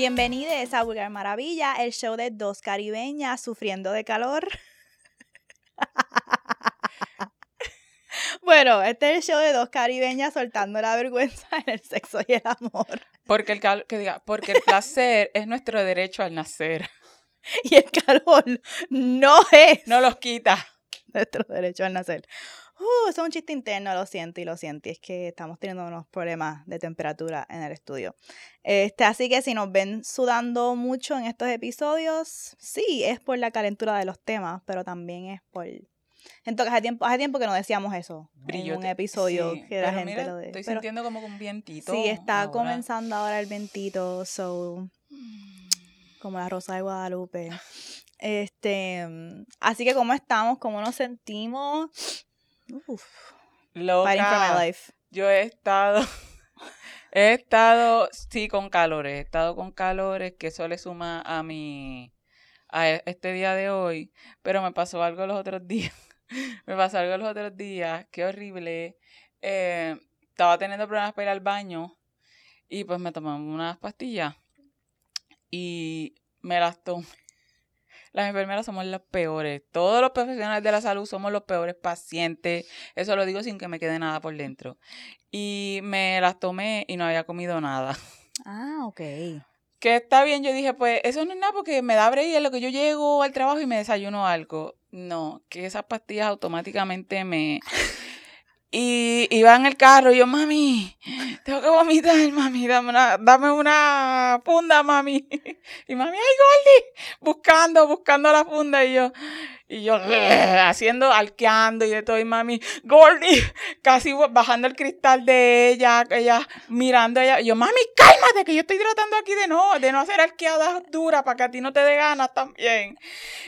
Bienvenidos a Vulgar Maravilla, el show de dos caribeñas sufriendo de calor. bueno, este es el show de dos caribeñas soltando la vergüenza en el sexo y el amor. Porque el, cal- que diga, porque el placer es nuestro derecho al nacer. Y el calor no es No los quita. nuestro derecho al nacer. Uh, eso es un chiste interno, lo siento y lo siento. Y es que estamos teniendo unos problemas de temperatura en el estudio. Este, así que si nos ven sudando mucho en estos episodios, sí, es por la calentura de los temas, pero también es por. Entonces, hace tiempo, hace tiempo que no decíamos eso en un episodio Sí, que la gente mira, lo de. Estoy pero sintiendo como un vientito. sí, está ahora. comenzando ahora el ventito, so como la rosa de Guadalupe. Este, así que cómo estamos, cómo nos sentimos. Uf, fighting for my Loca, life. yo he estado, he estado, sí, con calores, he estado con calores, que eso le suma a mi, a e- este día de hoy, pero me pasó algo los otros días, me pasó algo los otros días, qué horrible, eh, estaba teniendo problemas para ir al baño, y pues me tomé unas pastillas, y me las tomé. Las enfermeras somos las peores. Todos los profesionales de la salud somos los peores pacientes. Eso lo digo sin que me quede nada por dentro. Y me las tomé y no había comido nada. Ah, ok. Que está bien, yo dije, pues eso no es nada porque me da break en lo que yo llego al trabajo y me desayuno algo. No, que esas pastillas automáticamente me... Y iba en el carro y yo, mami, tengo que vomitar, mami, dame una, dame una funda, mami. Y mami, ay, Gordy, buscando, buscando la funda. Y yo, y yo, haciendo, arqueando y de todo. Y mami, Gordy, casi bajando el cristal de ella, ella mirando ella. Y yo, mami, cálmate, que yo estoy tratando aquí de no, de no hacer arqueadas duras para que a ti no te dé ganas también.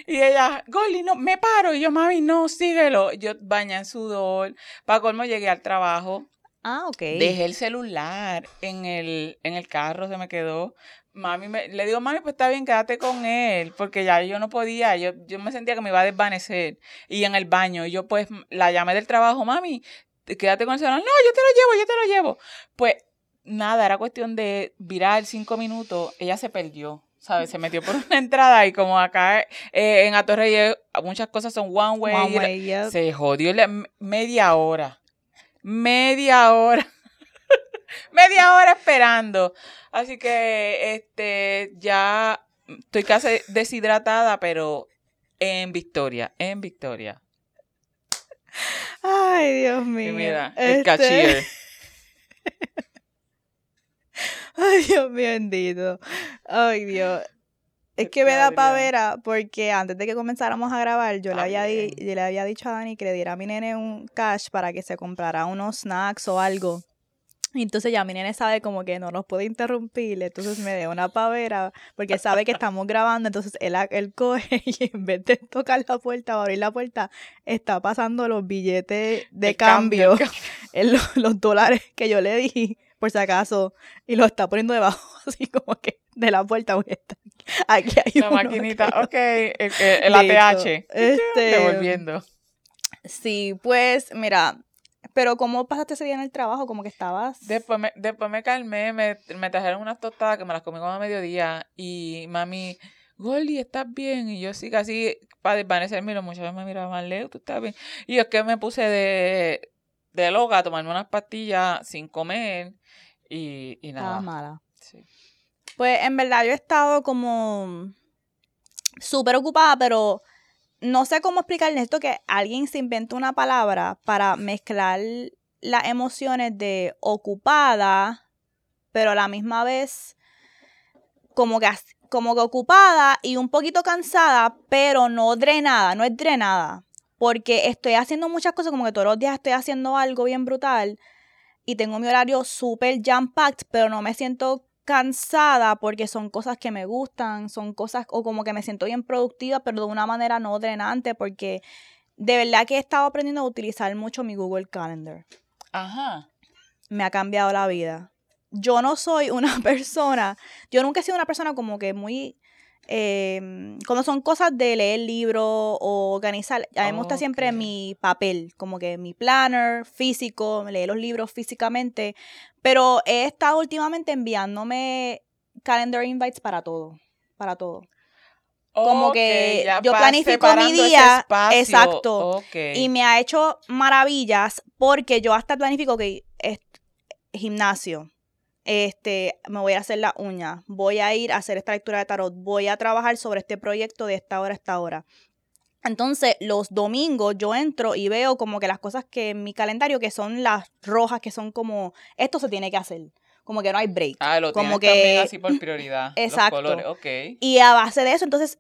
Y ella, Gordy, no, me paro. Y yo, mami, no, síguelo. Yo bañé en sudor. Para colmo llegué al trabajo. Ah, ok. Dejé el celular en el, en el carro, se me quedó. Mami, me- le digo, mami, pues está bien, quédate con él, porque ya yo no podía, yo, yo me sentía que me iba a desvanecer. Y en el baño, y yo pues la llamé del trabajo, mami, quédate con el celular. No, yo te lo llevo, yo te lo llevo. Pues nada, era cuestión de virar cinco minutos, ella se perdió. ¿Sabes? Se metió por una entrada y como acá eh, en Atorrey muchas cosas son one way, One la- se jodió la- media hora. Media hora. media hora esperando. Así que este ya estoy casi deshidratada, pero en victoria, en victoria. Ay, Dios mío. Y mira, el Este. Ay, Dios mío, bendito. Ay, Dios. Es que me da pavera porque antes de que comenzáramos a grabar, yo le, Ah, había di- yo le había dicho a Dani que le diera a mi nene un cash para que se comprara unos snacks o algo. Y entonces ya mi nene sabe como que no nos puede interrumpir, entonces me da una pavera porque sabe que estamos grabando, entonces él, a- él coge y en vez de tocar la puerta o abrir la puerta, está pasando los billetes de El cambio, cambio. los dólares que yo le di, por si acaso, y lo está poniendo debajo, así como que de la puerta. porque está Aquí hay La uno maquinita, ok, el. ATH. Este, Devolviendo. Sí, pues mira, pero ¿cómo pasaste ese día en el trabajo? Como que estabas... Después me, después me calmé, me, me trajeron unas tostadas que me las comí como a mediodía y mami, Gordy, ¿estás bien? Y yo sí, casi para desvanecerme los muchachos me miraban, Leo, ¿tú estás bien? Y yo es que me puse de, de loca a tomarme unas pastillas sin comer y, y nada. Estabas mala. Sí. Pues en verdad yo he estado como súper ocupada, pero no sé cómo explicarles esto que alguien se inventó una palabra para mezclar las emociones de ocupada, pero a la misma vez como que, como que ocupada y un poquito cansada, pero no drenada, no es drenada. Porque estoy haciendo muchas cosas, como que todos los días estoy haciendo algo bien brutal y tengo mi horario súper jam-packed, pero no me siento cansada porque son cosas que me gustan, son cosas o como que me siento bien productiva, pero de una manera no drenante porque de verdad que he estado aprendiendo a utilizar mucho mi Google Calendar. Ajá. Me ha cambiado la vida. Yo no soy una persona, yo nunca he sido una persona como que muy eh, cuando son cosas de leer libros o organizar, a mí me gusta siempre mi papel, como que mi planner físico, leer los libros físicamente, pero he estado últimamente enviándome calendar invites para todo, para todo. Como que yo planifico mi día, exacto, y me ha hecho maravillas porque yo hasta planifico que es gimnasio. Este, me voy a hacer la uña, voy a ir a hacer esta lectura de tarot, voy a trabajar sobre este proyecto de esta hora a esta hora. Entonces, los domingos yo entro y veo como que las cosas que en mi calendario, que son las rojas, que son como, esto se tiene que hacer, como que no hay break. Ah, lo como tienes también que- así por prioridad. Exacto. Los colores, ok. Y a base de eso, entonces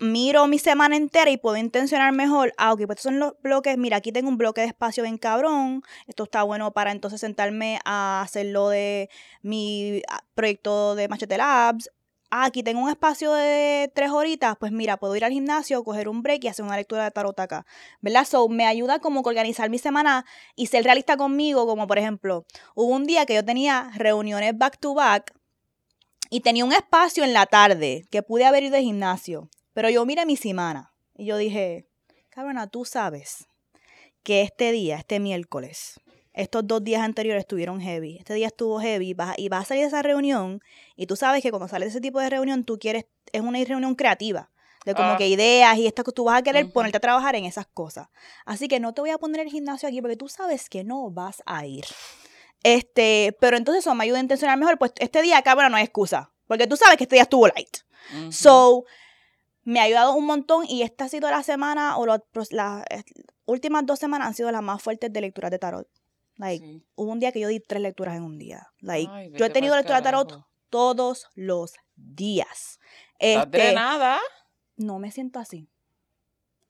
miro mi semana entera y puedo intencionar mejor. Ah, ok, pues estos son los bloques. Mira, aquí tengo un bloque de espacio bien cabrón. Esto está bueno para entonces sentarme a hacer lo de mi ah, proyecto de Machete Labs. Ah, aquí tengo un espacio de tres horitas. Pues mira, puedo ir al gimnasio, coger un break y hacer una lectura de tarot acá. ¿Verdad? So, me ayuda como que organizar mi semana y ser realista conmigo. Como por ejemplo, hubo un día que yo tenía reuniones back to back y tenía un espacio en la tarde que pude haber ido al gimnasio. Pero yo miré mi semana y yo dije, cabrona, tú sabes que este día, este miércoles, estos dos días anteriores estuvieron heavy. Este día estuvo heavy vas- y vas a salir de esa reunión y tú sabes que cuando sales de ese tipo de reunión tú quieres, es una reunión creativa. De como Ah. que ideas y esto que tú vas a querer ponerte a trabajar en esas cosas. Así que no te voy a poner el gimnasio aquí porque tú sabes que no vas a ir. Este, pero entonces eso me ayuda a intencionar mejor. Pues este día, cabrón, no hay excusa. Porque tú sabes que este día estuvo light. So, me ha ayudado un montón y esta ha sido la semana, o las eh, últimas dos semanas han sido las más fuertes de lecturas de tarot. Like, Sí. hubo un día que yo di tres lecturas en un día. Like, Ay, yo he tenido lectura de tarot todos los días. Este, no me siento así.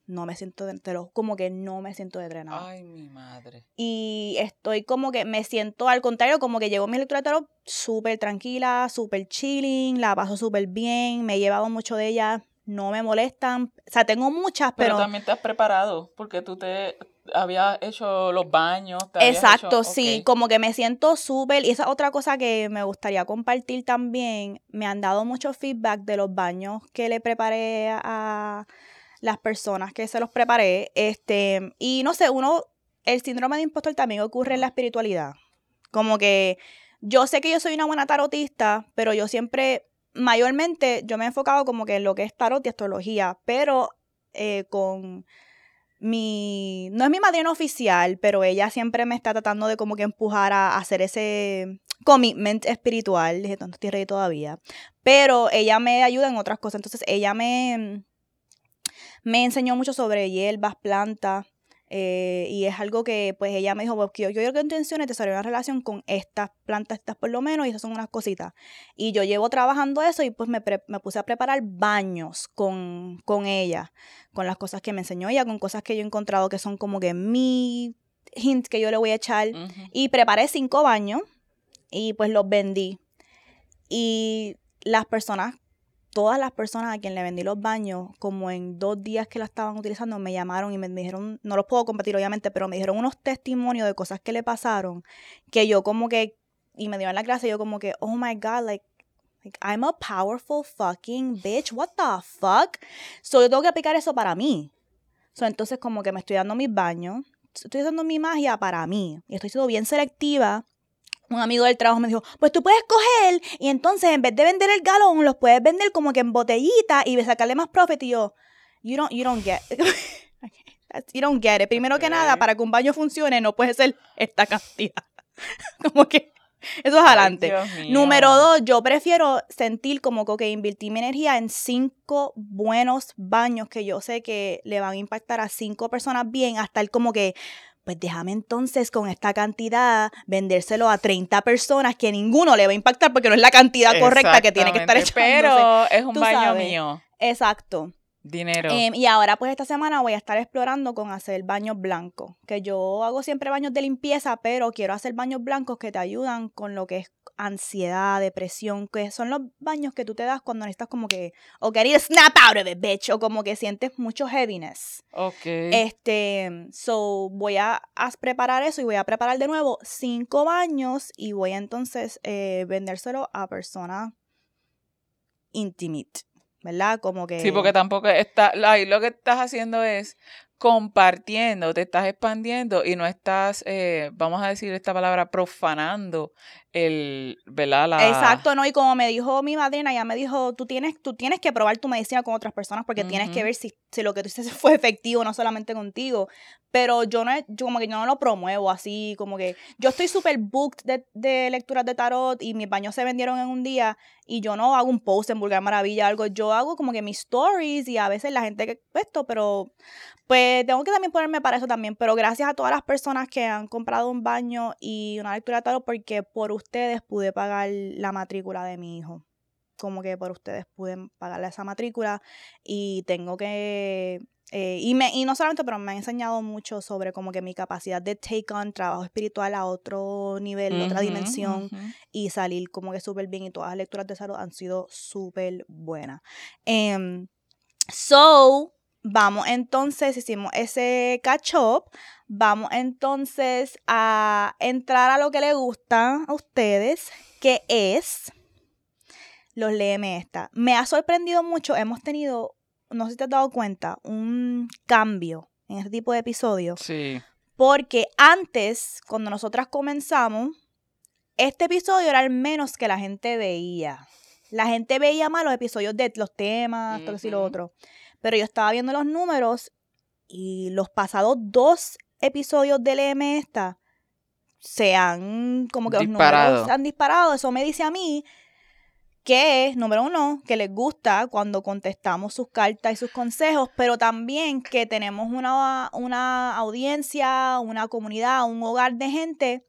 No me siento, de, te lo- como que no me siento drenada. Ay, mi madre. Y estoy como que me siento al contrario, como que llevo mi lectura de tarot súper tranquila, súper chilling, la paso súper bien, me he llevado mucho de ellas, no me molestan. O sea, tengo muchas, Pero, pero... también te has preparado porque tú te habías hecho los baños. te Exacto, hecho- sí, como que me siento súper, y esa es otra cosa que me gustaría compartir también, me han dado mucho feedback de los baños que le preparé a las personas que se los preparé, este, y no sé, uno, el síndrome de impostor también ocurre en la espiritualidad, como que yo sé que yo soy una buena tarotista, pero yo siempre, mayormente, yo me he enfocado como que en lo que es tarot y astrología, pero eh, con mi, no es mi madrina oficial, pero ella siempre me está tratando de como que empujar a, hacer ese commitment espiritual, dije, no estoy ready todavía, pero ella me ayuda en otras cosas, entonces ella me, me enseñó mucho sobre hierbas, plantas, eh, y es algo que pues ella me dijo, pues, yo, yo quiero que intenciones desarrollar una relación con estas plantas, estas por lo menos, y esas son unas cositas. Y yo llevo trabajando eso y pues me, pre- me puse a preparar baños con, con ella, con las cosas que me enseñó ella, con cosas que yo he encontrado que son como que mi hint que yo le voy a echar. Y preparé cinco baños y pues los vendí. Y las personas, todas las personas a quien le vendí los baños, como en dos días que la estaban utilizando, me llamaron y me dijeron, no los puedo compartir obviamente, pero me dijeron unos testimonios de cosas que le pasaron, que yo como que, y me dieron la clase, yo como que, oh my God, like, like, I'm a powerful fucking bitch, what the fuck? So yo tengo que aplicar eso para mí. So, entonces como que me estoy dando mis baños, estoy dando mi magia para mí, y estoy siendo bien selectiva un amigo del trabajo me dijo, pues tú puedes coger y entonces en vez de vender el galón, los puedes vender como que en botellita y sacarle más profit. Y yo, you don't, you don't get, you don't get it. Primero que nada, para que un baño funcione no puede ser esta cantidad. como que eso es adelante. Número dos, yo prefiero sentir como que, ok, invertí mi energía en cinco buenos baños que yo sé que le van a impactar a cinco personas bien, hasta el como que, pues déjame entonces con esta cantidad vendérselo a 30 personas que ninguno le va a impactar porque no es la cantidad correcta que tiene que estar echándose. Pero es un baño sabes. mío. Exacto. Dinero. Em, y ahora, pues esta semana voy a estar explorando con hacer baños blancos. Que yo hago siempre baños de limpieza, pero quiero hacer baños blancos que te ayudan con lo que es ansiedad, depresión, que son los baños que tú te das cuando necesitas como que, o querer snap out of it, bitch, o como que sientes mucho heaviness. ok. Este, so voy a, a preparar eso y voy a preparar de nuevo cinco baños y voy a entonces eh, vendérselo a personas intimate, ¿verdad? Como que... Sí, porque tampoco está, ahí lo que estás haciendo es compartiendo, te estás expandiendo y no estás, eh, vamos a decir esta palabra, profanando el, ¿verdad? La... Exacto, ¿no? Y como me dijo mi madrina, ella me dijo, tú tienes, tú tienes que probar tu medicina con otras personas porque tienes que ver si, si lo que tú hiciste fue efectivo, no solamente contigo. Pero yo no, yo como que yo no lo promuevo así, como que yo estoy súper booked de, de, lecturas de tarot y mis baños se vendieron en un día y yo no hago un post en Vulgar Maravilla, algo, yo hago como que mis stories y a veces la gente que esto, pero pues tengo que también ponerme para eso también, pero gracias a todas las personas que han comprado un baño y una lectura de tarot porque por ustedes pude pagar la matrícula de mi hijo. Como que por ustedes pude pagarle esa matrícula y tengo que eh, y, me, y no solamente, pero me ha enseñado mucho sobre como que mi capacidad de take on trabajo espiritual a otro nivel, otra dimensión y salir como que súper bien y todas las lecturas de salud han sido súper buenas. Em, so, Vamos entonces, hicimos ese catch up. Vamos entonces a entrar a lo que le gusta a ustedes, que es los léeme esta. Me ha sorprendido mucho, hemos tenido, no sé si te has dado cuenta, un cambio en este tipo de episodios. Sí. Porque antes, cuando nosotras comenzamos, este episodio era el menos que la gente veía. La gente veía más los episodios de los temas, todo eso y lo otro. Pero yo estaba viendo los números y los pasados dos episodios del EM esta se han como que los números han disparado. Eso me dice a mí que, número uno, que les gusta cuando contestamos sus cartas y sus consejos, pero también que tenemos una, una audiencia, una comunidad, un hogar de gente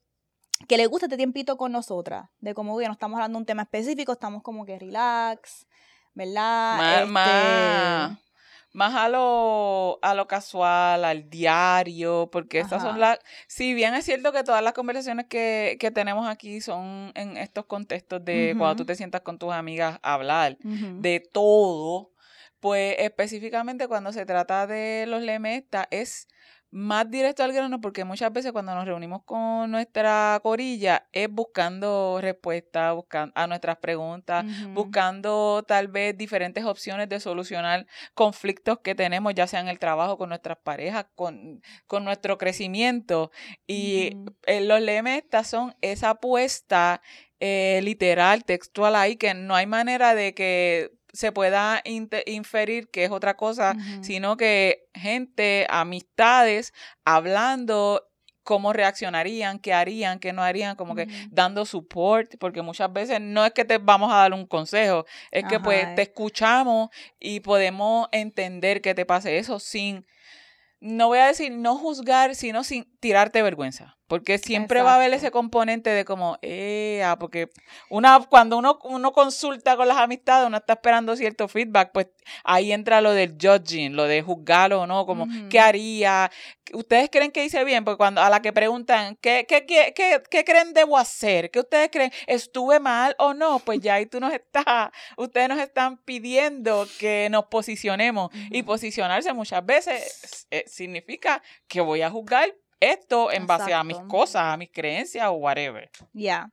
que le gusta este tiempito con nosotras, de como que no estamos hablando de un tema específico, estamos como que relax, ¿verdad? Mamá. Este, más a lo, a lo casual, al diario, porque estas son las, si bien es cierto que todas las conversaciones que, que tenemos aquí son en estos contextos de cuando tú te sientas con tus amigas a hablar de todo, pues específicamente cuando se trata de los lemestas es más directo al grano porque muchas veces cuando nos reunimos con nuestra corilla es buscando respuestas buscando a nuestras preguntas, buscando tal vez diferentes opciones de solucionar conflictos que tenemos, ya sea en el trabajo, con nuestras parejas, con, con nuestro crecimiento. Y eh, los lemestas son esa apuesta eh, literal, textual ahí, que no hay manera de que se pueda inferir que es otra cosa, sino que gente, amistades, hablando cómo reaccionarían, qué harían, qué no harían, como que dando support, porque muchas veces no es que te vamos a dar un consejo, es que pues te escuchamos y podemos entender que te pase eso sin, no voy a decir no juzgar, sino sin tirarte vergüenza. Porque siempre va a haber ese componente de como, eh, ah, porque una, cuando uno, uno consulta con las amistades, uno está esperando cierto feedback, pues ahí entra lo del judging, lo de juzgarlo o no, como, ¿qué haría? ¿Ustedes creen que hice bien? Porque cuando a la que preguntan, ¿qué, qué, qué, qué, qué creen debo hacer? ¿Qué ustedes creen? ¿Estuve mal o no? Pues ya ahí tú nos estás, ustedes nos están pidiendo que nos posicionemos. Y posicionarse muchas veces eh, significa que voy a juzgar esto en base a mis cosas, a mis creencias o whatever. Ya.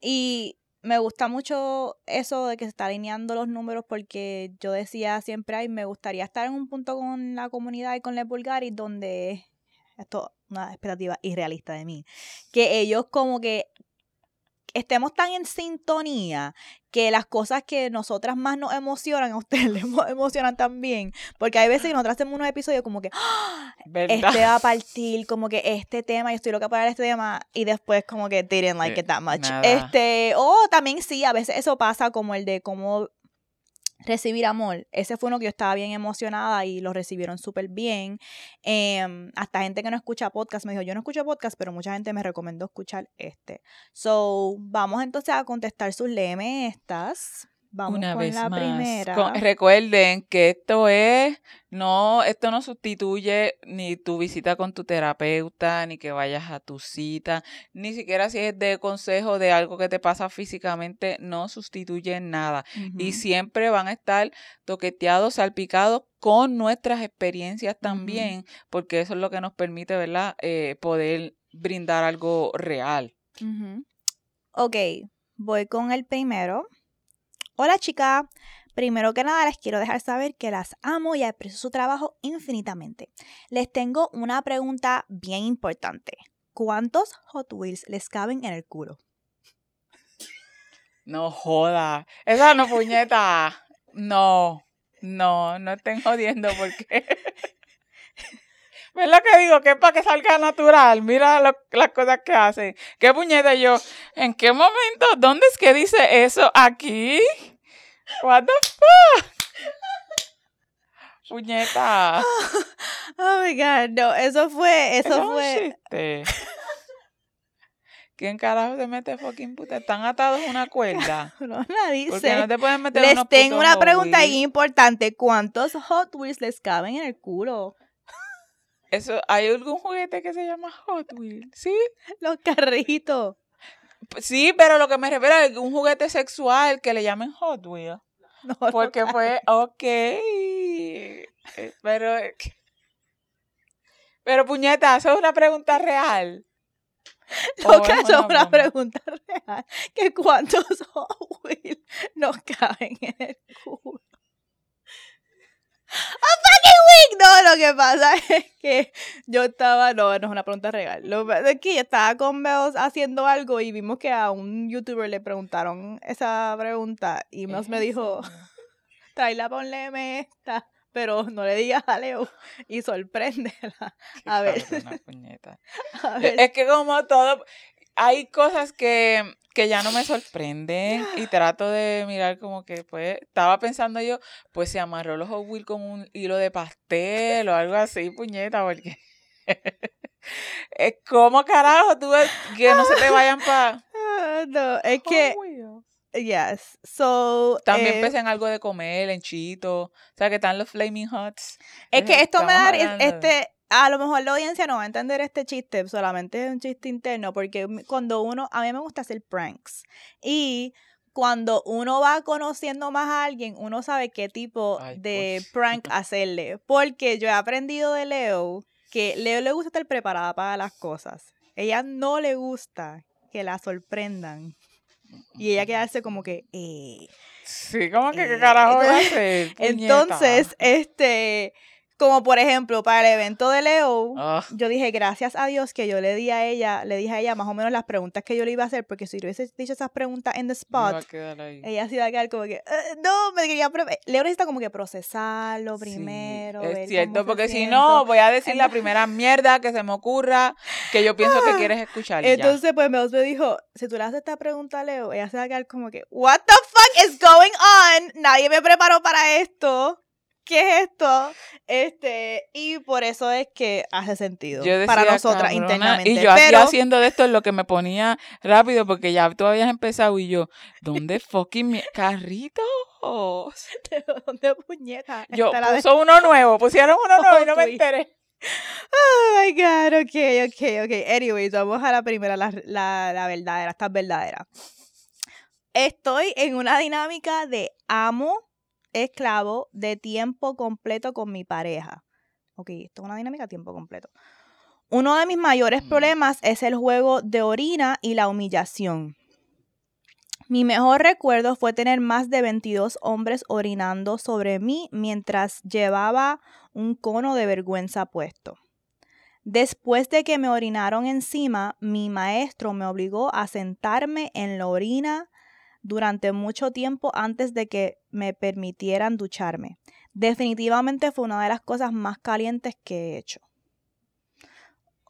Y me gusta mucho eso de que se está alineando los números porque yo decía siempre, ay, me gustaría estar en un punto con la comunidad y con Les Bulgaris donde esto es una expectativa irrealista de mí, que ellos como que estemos tan en sintonía que las cosas que nosotras más nos emocionan, a ustedes les emocionan también. Porque hay veces que nosotras hacemos unos episodios como que, ¡Ah! este va a partir, como que este tema, yo estoy loca para este tema, y después como que didn't like eh, it that much. Este, o también sí, a veces eso pasa como el de cómo recibir amor. Ese fue uno que yo estaba bien emocionada y lo recibieron súper bien. Em, hasta gente que no escucha podcast me dijo, yo no escucho podcast, pero mucha gente me recomendó escuchar este. So, vamos entonces a contestar sus leme estas. Vamos Una con vez la primera. recuerden que esto es, no, esto no sustituye ni tu visita con tu terapeuta, ni que vayas a tu cita, ni siquiera si es de consejo de algo que te pasa físicamente, no sustituye nada. Y siempre van a estar toqueteados, salpicados con nuestras experiencias también, porque eso es lo que nos permite, ¿verdad? Eh, poder brindar algo real. Ok, voy con el primero. Hola chica, Primero que nada, les quiero dejar saber que las amo y aprecio su trabajo infinitamente. Les tengo una pregunta bien importante. ¿Cuántos Hot Wheels les caben en el culo? No joda. Esa no puñeta. No. No, no estén jodiendo porque. ¿Ves lo que digo? Que es para que salga natural. Mira las cosas que hacen. ¿Qué puñeta yo? ¿En qué momento? ¿Dónde es que dice eso? ¿Aquí? What the fuck? Puñeta. Oh my god, no, eso fue, eso, fue. ¿Quién carajo se mete fucking puta? ¿Están atados a una cuerda? no la dice. Porque no te pueden meter Les unos tengo una pregunta importante. ¿Cuántos Hot Wheels les caben en el culo? Eso, ¿Hay algún juguete que se llama Hot Wheels? Sí. Los carritos. Sí, pero lo que me refiero es un juguete sexual que le llamen Hot Wheels. No, no, Porque fue, ok. Eh, Pero, pero puñeta, eso es una pregunta real. No, ¿O que es una broma? pregunta real. Que cuántos Hot Wheels nos caben en el culo. ¡A fucking week! No, lo que pasa es que yo estaba, no, no es una pregunta real. Lo que pasa es que yo estaba con Bells haciendo algo y vimos que a un youtuber le preguntaron esa pregunta y ¿Es Bells me dijo, tráela, ponleme esta, pero no le digas a Leo y sorpréndela. Ver. A ver. Es que como todo, hay cosas que, que ya no me sorprenden y trato de mirar como que, pues, estaba pensando yo, pues se amarró los Hot Wheels con un hilo de pastel o algo así, puñeta, porque... es como carajo tú que no se te vayan para... Ah, no, es que, yes, so... También eh, pensé en algo de comer, en chito, o sea que están los Flaming Hots. Es que esto me da, este, a lo mejor la audiencia no va a entender este chiste, solamente es un chiste interno, porque cuando uno, a mí me gusta hacer pranks, y cuando uno va conociendo más a alguien, uno sabe qué tipo Ay, de prank hacerle, porque yo he aprendido de Leo que Leo le gusta estar preparada para las cosas, ella no le gusta que la sorprendan, y ella quedarse como que, eh, Sí, como que qué Eh, carajo voy a hacer, entonces, este, como por ejemplo, para el evento de Leo, Ah, yo dije, gracias a Dios que yo le di a ella, le dije a ella más o menos las preguntas que yo le iba a hacer, porque si yo hubiese dicho esas preguntas en the spot, ella se iba a quedar como que, "Eh, no, me quería, Leo necesita como que procesarlo Sí, primero. ver es cierto, porque si siente". no, voy a decir la primera mierda que se me ocurra que yo pienso que quieres escuchar. ya. Entonces, pues me dijo, si tú le haces esta pregunta a Leo, ella se va a quedar como que, what the fuck is going on? Nadie me preparó para esto. ¿Qué es esto? Este, y por eso es que hace sentido Yo para nosotras "Cabrona", internamente. Y yo pero, haciendo de esto en lo que me ponía rápido porque ya tú habías empezado y yo, ¿dónde fucking mi carritos? ¿dónde puñeta? Yo de- puso uno nuevo, pusieron uno nuevo y no me enteré. Oh my god, ok, ok, ok. Anyways, vamos a la primera, la, la, la verdadera, esta es verdadera. Estoy en una dinámica de amo esclavo de tiempo completo con mi pareja. Ok, esto es una dinámica de tiempo completo. Uno de mis mayores Mm. problemas es el juego de orina y la humillación. Mi mejor recuerdo fue tener más de 22 hombres orinando sobre mí mientras llevaba un cono de vergüenza puesto. Después de que me orinaron encima, mi maestro me obligó a sentarme en la orina durante mucho tiempo antes de que me permitieran ducharme. Definitivamente fue una de las cosas más calientes que he hecho.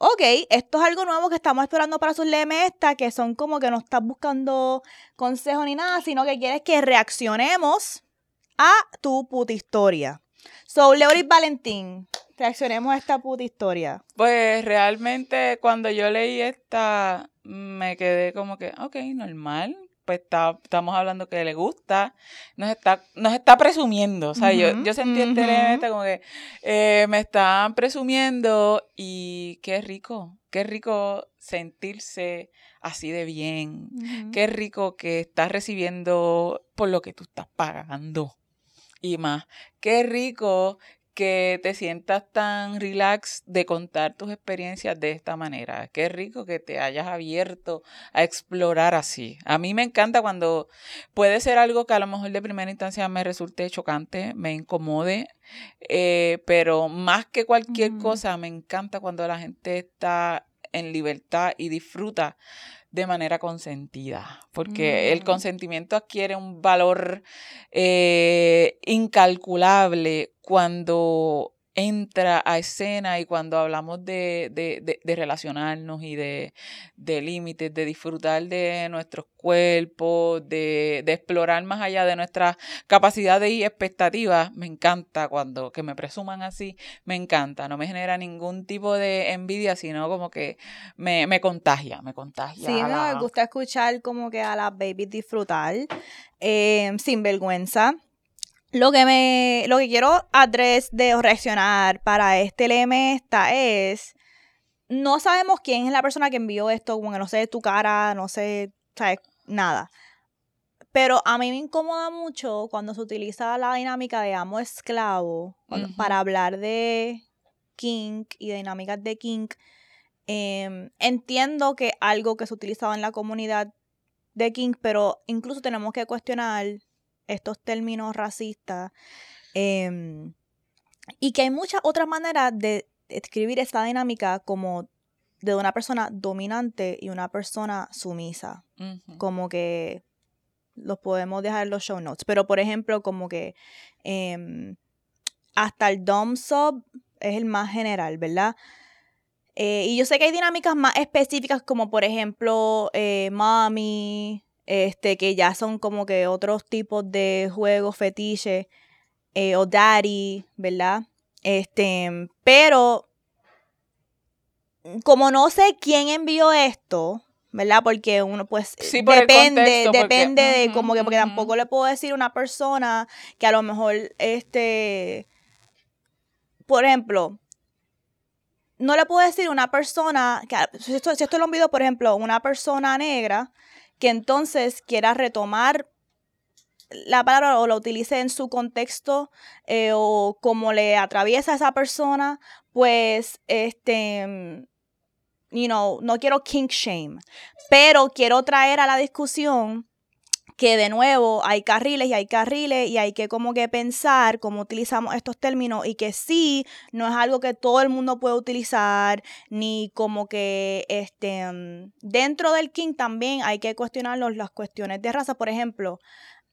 Ok, esto es algo nuevo que estamos explorando para sus lemes esta, que son como que no estás buscando consejo ni nada, sino que quieres que reaccionemos a tu puta historia. So, Leoris Valentín, reaccionemos a esta puta historia. Pues realmente cuando yo leí esta, me quedé como que, ok, normal. Pues está, estamos hablando que le gusta, nos está, nos está presumiendo. O sea, yo, yo sentí este elemento como que eh, me están presumiendo y qué rico, qué rico sentirse así de bien. Qué rico que estás recibiendo por lo que tú estás pagando. Y más, qué rico que te sientas tan relax de contar tus experiencias de esta manera. Qué rico que te hayas abierto a explorar así. A mí me encanta cuando puede ser algo que a lo mejor de primera instancia me resulte chocante, me incomode, eh, pero más que cualquier cosa, me encanta cuando la gente está en libertad y disfruta de manera consentida, porque el mm. consentimiento adquiere un valor eh, incalculable cuando entra a escena y cuando hablamos de, de, de, relacionarnos y de, límites, de disfrutar de nuestros cuerpos, de, explorar más allá de nuestras capacidades y expectativas, me encanta cuando que me presuman así, me encanta, no me genera ningún tipo de envidia, sino como que me, me contagia, me contagia. Sí, me gusta escuchar como que a las babies disfrutar eh, sin vergüenza lo que me, lo que quiero adres de reaccionar para este LM esta es, no sabemos quién es la persona que envió esto, como que no sé tu cara, no sé, sabes, nada. Pero a mí me incomoda mucho cuando se utiliza la dinámica de amo esclavo para hablar de kink y dinámicas de kink. Em, entiendo que algo que se utilizaba en la comunidad de kink, pero incluso tenemos que cuestionar estos términos racistas. Em, y que hay muchas otras maneras de escribir esta dinámica como de una persona dominante y una persona sumisa. Como que los podemos dejar en los show notes. Pero, por ejemplo, como que em, hasta el dom sub es el más general, ¿verdad? Eh, y yo sé que hay dinámicas más específicas como, por ejemplo, eh, mami, este, que ya son como que otros tipos de juegos fetiches, eh, o daddy, ¿verdad? Este, pero como no sé quién envió esto, ¿verdad? Porque uno pues depende, depende de como que, porque tampoco le puedo decir a una persona que a lo mejor, este, por ejemplo, no le puedo decir a una persona, que si esto, si esto lo envió, por ejemplo, una persona negra, que entonces quiera retomar la palabra o la utilice en su contexto eh, o como le atraviesa a esa persona, pues, este, you know, no quiero kink shame, pero quiero traer a la discusión que de nuevo hay carriles y hay carriles y hay que como que pensar cómo utilizamos estos términos y que sí, no es algo que todo el mundo puede utilizar, ni como que este, mm, dentro del king también hay que cuestionarlos las cuestiones de raza. Por ejemplo,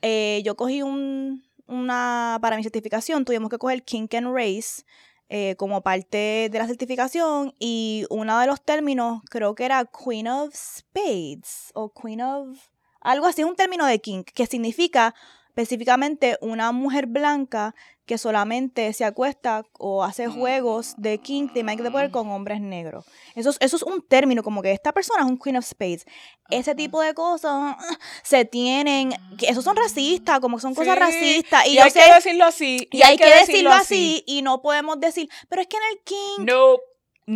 eh, yo cogí un, una, para mi certificación tuvimos que coger kink and race. Eh, como parte de la certificación y uno de los términos creo que era Queen of Spades o Queen of algo así es un término de kink que significa específicamente una mujer blanca que solamente se acuesta o hace juegos de kink, de Mike de poder con hombres negros. Eso es, eso es un término, como que esta persona es un queen of spades. Ese tipo de cosas se tienen, que esos son racistas, como que son cosas racistas. Y, hay que decirlo así. Y, hay, que, decirlo, así. Y no podemos decir, pero es que en el kink... No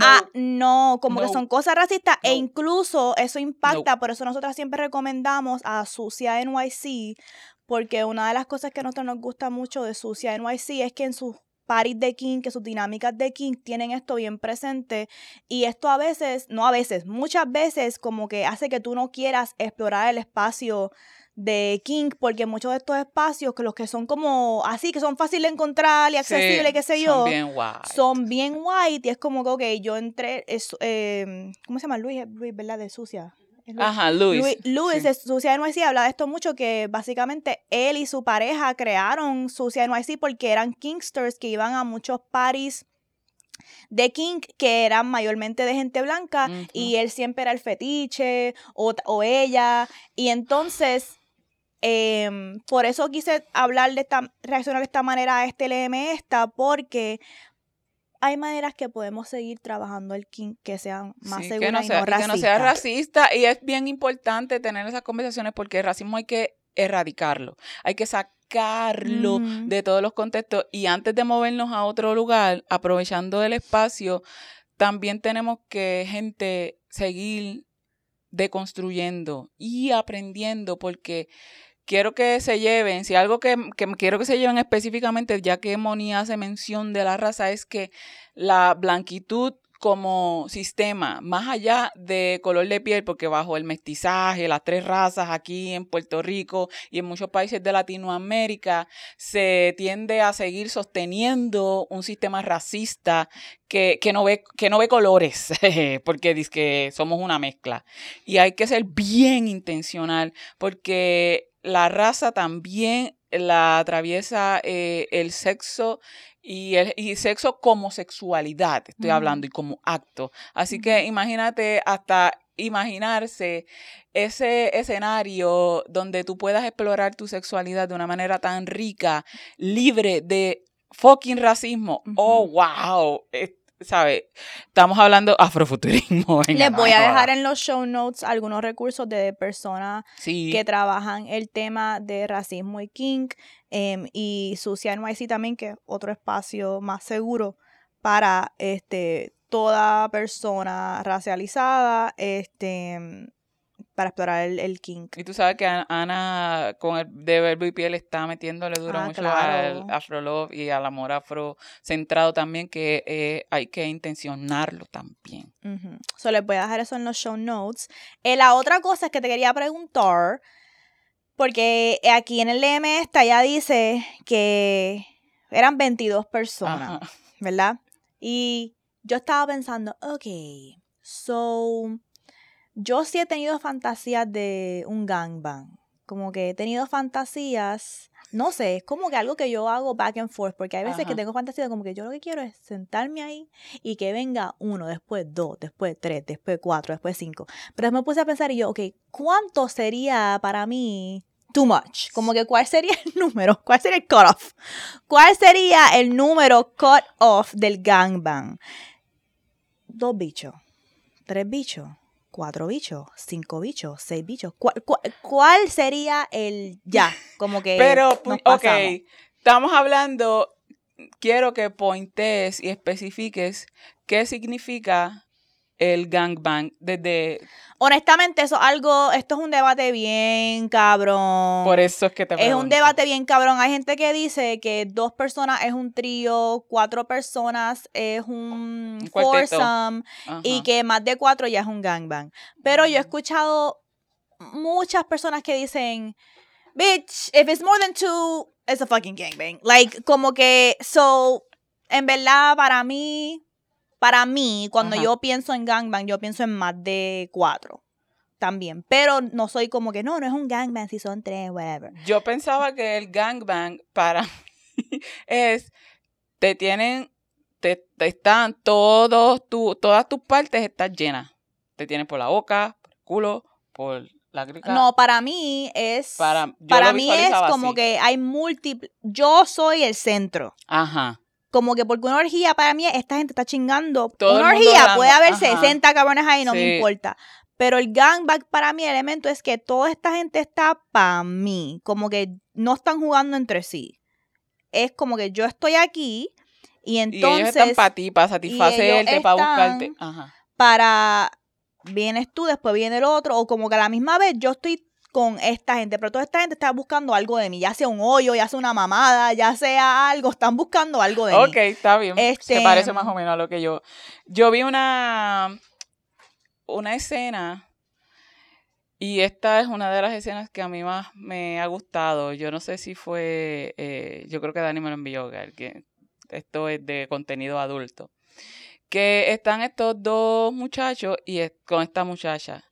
ah, no, como que son cosas racistas e incluso eso impacta, por eso nosotras siempre recomendamos a Sucia NYC, porque una de las cosas que a nosotros nos gusta mucho de Sucia NYC es que en sus paris de King, que sus dinámicas de King tienen esto bien presente y esto a veces, no a veces, muchas veces como que hace que tú no quieras explorar el espacio de King, porque muchos de estos espacios, que los que son como así, que son fáciles de encontrar y accesibles, qué sé yo, son bien white. Son bien white y es como que, ok, yo entré, es, eh, ¿cómo se llama? Luis, Luis, ¿verdad? De Sucia. Ajá, Luis. Luis, Luis de Sucia NYC habla de esto mucho, que básicamente él y su pareja crearon Sucia NYC porque eran Kingsters que iban a muchos parties de King que eran mayormente de gente blanca y él siempre era el fetiche o, o ella y entonces Em, por eso quise hablar de esta, reaccionar de esta manera a este LM esta, porque hay maneras que podemos seguir trabajando el king que sean más seguras y no racistas. Que no sea racista. Y es bien importante tener esas conversaciones porque el racismo hay que erradicarlo. Hay que sacarlo de todos los contextos. Y antes de movernos a otro lugar, aprovechando el espacio, también tenemos que, gente, seguir deconstruyendo y aprendiendo porque quiero que se lleven, si algo que, que quiero que se lleven específicamente, ya que Moni hace mención de la raza, es que la blanquitud como sistema, más allá de color de piel, porque bajo el mestizaje, las tres razas aquí en Puerto Rico y en muchos países de Latinoamérica, se tiende a seguir sosteniendo un sistema racista que, que no, ve, que no ve colores, porque dice que somos una mezcla. Y hay que ser bien intencional, porque la raza también la atraviesa eh, el sexo y, el, y sexo como sexualidad, estoy hablando, y como acto. Así que imagínate hasta imaginarse ese escenario donde tú puedas explorar tu sexualidad de una manera tan rica, libre de fucking racismo. Oh, wow. ¿Sabes? Estamos hablando afrofuturismo. Les voy a dejar en los show notes algunos recursos de personas que trabajan el tema de racismo y kink em, y Sucia NYC también, que es otro espacio más seguro para este toda persona racializada, este para explorar el, el, kink. Y tú sabes que Ana con el de verbo y piel está metiéndole duro ah, mucho al afro love y al amor afro centrado también, que eh, hay que intencionarlo también. Uh les voy a dejar eso en los show notes. Eh, la otra cosa es que te quería preguntar, porque aquí en el LM esta ya dice que eran 22 personas, ¿verdad? Y yo estaba pensando, ok, so yo sí he tenido fantasías de un gangbang. Como que he tenido fantasías, no sé, es como que algo que yo hago back and forth, porque hay veces que tengo fantasías como que yo lo que quiero es sentarme ahí y que venga uno, después dos, después tres, después cuatro, después cinco. Pero me puse a pensar y yo, ok, ¿cuánto sería para mí too much? Como que cuál sería el número, cuál sería el cut off, cuál sería el número cut off del gangbang. Dos bichos, tres bichos, cuatro bichos, cinco bichos, seis bichos. ¿Cuál, sería el ya? Como que. Pero, ok, estamos hablando. Quiero que pointes y especifiques qué significa el gangbang desde... Honestamente, eso algo, esto es un debate bien cabrón. Por eso es que te pregunto. Es un debate bien cabrón. Hay gente que dice que dos personas es un trío, cuatro personas es un, foursome y que más de cuatro ya es un gangbang. Pero yo he escuchado muchas personas que dicen, bitch, if it's more than two, it's a fucking gangbang. Like, como que, so, en verdad, para mí para mí, cuando yo pienso en gangbang, yo pienso en más de cuatro también. Pero no soy como que, no, no es un gangbang si son tres, whatever. Yo pensaba que el gangbang para mí es, te tienen, te, están todos, tu, todas tus partes están llenas. Te tienen por la boca, por el culo, por la grica. No, para mí es, para, para mí es como que hay múltiples, yo soy el centro. Ajá. Como que porque una orgía para mí, esta gente está chingando. una orgía puede haber 60 cabrones ahí, no me importa. Pero el gangbang para mí, el elemento es que toda esta gente está para mí. Como que no están jugando entre sí. Es como que yo estoy aquí y entonces. Y ellos están para ti, para satisfacerte, para buscarte. Ajá. Para. Vienes tú, después viene el otro, o como que a la misma vez yo estoy con esta gente, pero toda esta gente está buscando algo de mí, ya sea un hoyo, ya sea una mamada, ya sea algo, están buscando algo de mí. Ok, está bien. Este, Se parece más o menos a lo que yo. Yo vi una, una escena y esta es una de las escenas que a mí más me ha gustado. Yo no sé si fue, eh, yo creo que Dani me lo envió, que esto es de contenido adulto. Que están estos dos muchachos y con esta muchacha.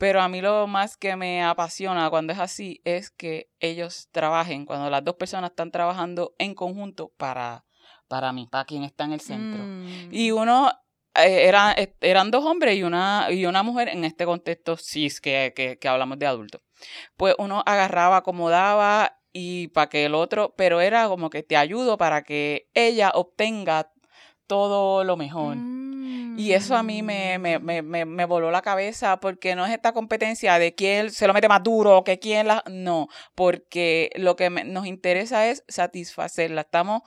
Pero a mí lo más que me apasiona cuando es así es que ellos trabajen, cuando las dos personas están trabajando en conjunto para, para mí, para quien está en el centro. Mm. Y uno, eh, era, eran dos hombres y una, y una mujer en este contexto cis que, que, que hablamos de adultos. Pues uno agarraba, acomodaba y para que el otro, pero era como que te ayudo para que ella obtenga todo lo mejor. Mm. Y eso a mí me, me, me, me, me voló la cabeza porque no es esta competencia de quién se lo mete más duro, que quién la... No, porque lo que nos interesa es satisfacerla. Estamos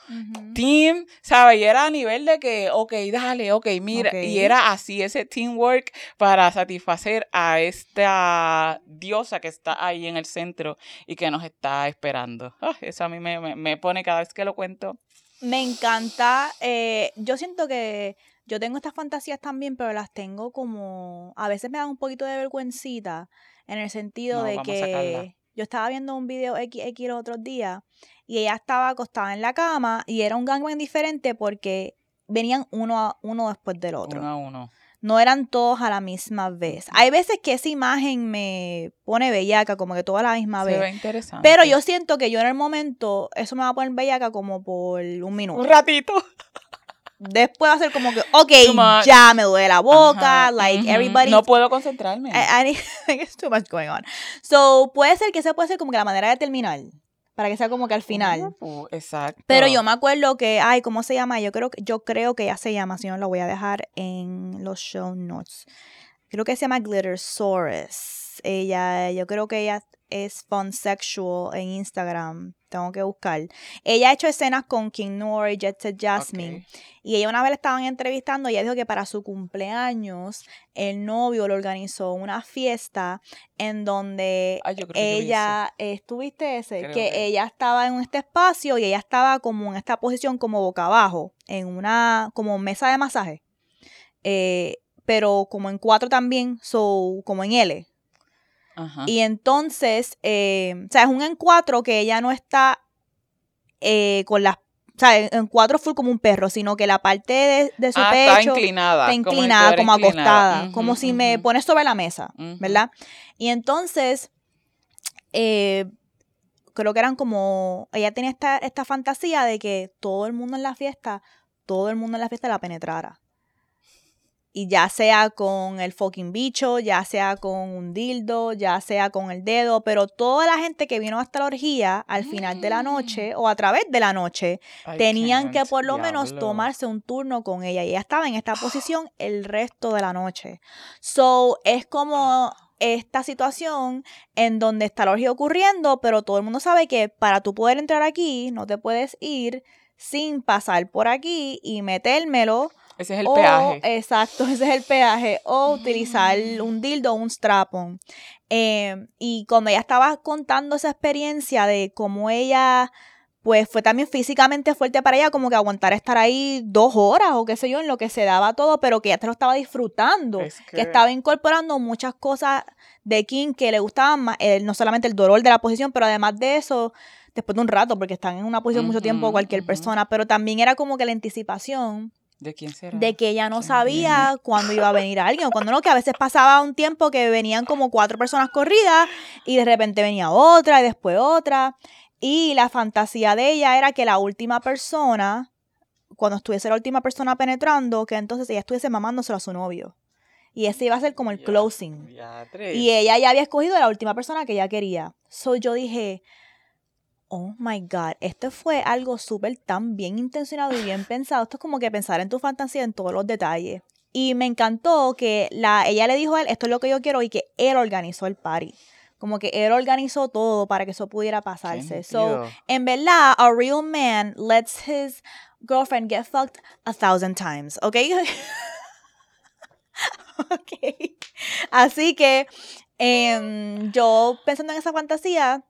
team, ¿sabes? Y era a nivel de que, ok, dale, ok, mira. Y era así, ese teamwork para satisfacer a esta diosa que está ahí en el centro y que nos está esperando. Ah, eso a mí me, me, me pone cada vez que lo cuento. Me encanta. eh, yo siento que yo tengo estas fantasías también, pero las tengo como. A veces me dan un poquito de vergüencita en el sentido No, de que yo estaba viendo un video XX los otros días y ella estaba acostada en la cama y era un gangbang diferente porque venían uno, a- uno después del otro. Uno a uno. No eran todos a la misma vez. Hay veces que esa imagen me pone bellaca, como que toda a la misma Se vez. ve interesante. Pero yo siento que yo en el momento, eso me va a poner bellaca como por un minuto. Un ratito. Después va a ser como que, ok, ya me duele la boca, Ajá, like everybody. No puedo concentrarme. I, I there's too much going on. So, puede ser que esa puede ser como que la manera de terminar. Para que sea como que al final. Uh, exacto. Pero yo me acuerdo que, ay, ¿cómo se llama? Yo creo que, yo creo que ya se llama, si no lo voy a dejar en los show notes. Creo que se llama Glittersaurus. Ella, yo creo que ella es sexual en Instagram. Tengo que buscar. Ella ha hecho escenas con King Nor y Jet Set Jasmine. Y ella una vez la estaban entrevistando y ella dijo que para su cumpleaños el novio le organizó una fiesta en donde Ay, ella, ¿estuviste ese? Creo que que- ella estaba en este espacio y ella estaba como en esta posición como boca abajo, en una como mesa de masaje. Eh, pero como en cuatro también, so, como en L. Ajá. Y entonces, eh, o sea, es un en cuatro que ella no está eh, con las, o sea, en, cuatro full como un perro, sino que la parte de, de su Ah, está pecho inclinada. está como si inclinada, como inclinada. acostada, como si me pones sobre la mesa. ¿verdad? Y entonces, eh, creo que eran como, ella tenía esta, esta fantasía de que todo el mundo en la fiesta, todo el mundo en la fiesta la penetrara. Y ya sea con el fucking bicho, ya sea con un dildo, ya sea con el dedo, pero toda la gente que vino hasta la orgía al final de la noche o a través de la noche I tenían que por lo menos tomarse un turno con ella y ella estaba en esta posición el resto de la noche. So, es como esta situación en donde está la orgía ocurriendo, pero todo el mundo sabe que para tú poder entrar aquí no te puedes ir sin pasar por aquí y metérmelo. Ese es el o- peaje. Exacto, ese es el peaje. O utilizar un dildo o un strap-on. Eh, y cuando ella estaba contando esa experiencia de cómo ella, pues fue también físicamente fuerte para ella, como que aguantar estar ahí dos horas o qué sé yo, en lo que se daba todo, pero que ella te lo estaba disfrutando. Es Que estaba incorporando muchas cosas de King que le gustaban más, eh, no solamente el dolor de la posición, pero además de eso, después de un rato, porque están en una posición mucho tiempo Ujú, cualquier ujú. persona, pero también era como que la anticipación ¿De quién será? de que ella no ¿Quién sabía cuándo iba a venir alguien o cuándo no, que a veces pasaba un tiempo que venían como cuatro personas corridas y de repente venía otra y después otra. Y la fantasía de ella era que la última persona, cuando estuviese la última persona penetrando, que entonces ella estuviese mamándoselo a su novio. Y ese iba a ser como el Ya, closing. Y ella ya había escogido la última persona que ella quería. So yo dije, oh my God, esto fue algo súper tan bien intencionado y bien pensado. Esto es como que pensar en tu fantasía en todos los detalles. Y me encantó que la, ella le dijo a él, esto es lo que yo quiero y que él organizó el party. Como que él organizó todo para que eso pudiera pasarse. So, en verdad, a real man lets his girlfriend get fucked a thousand times, ¿ok? ok. Así que em, yo pensando en esa fantasía,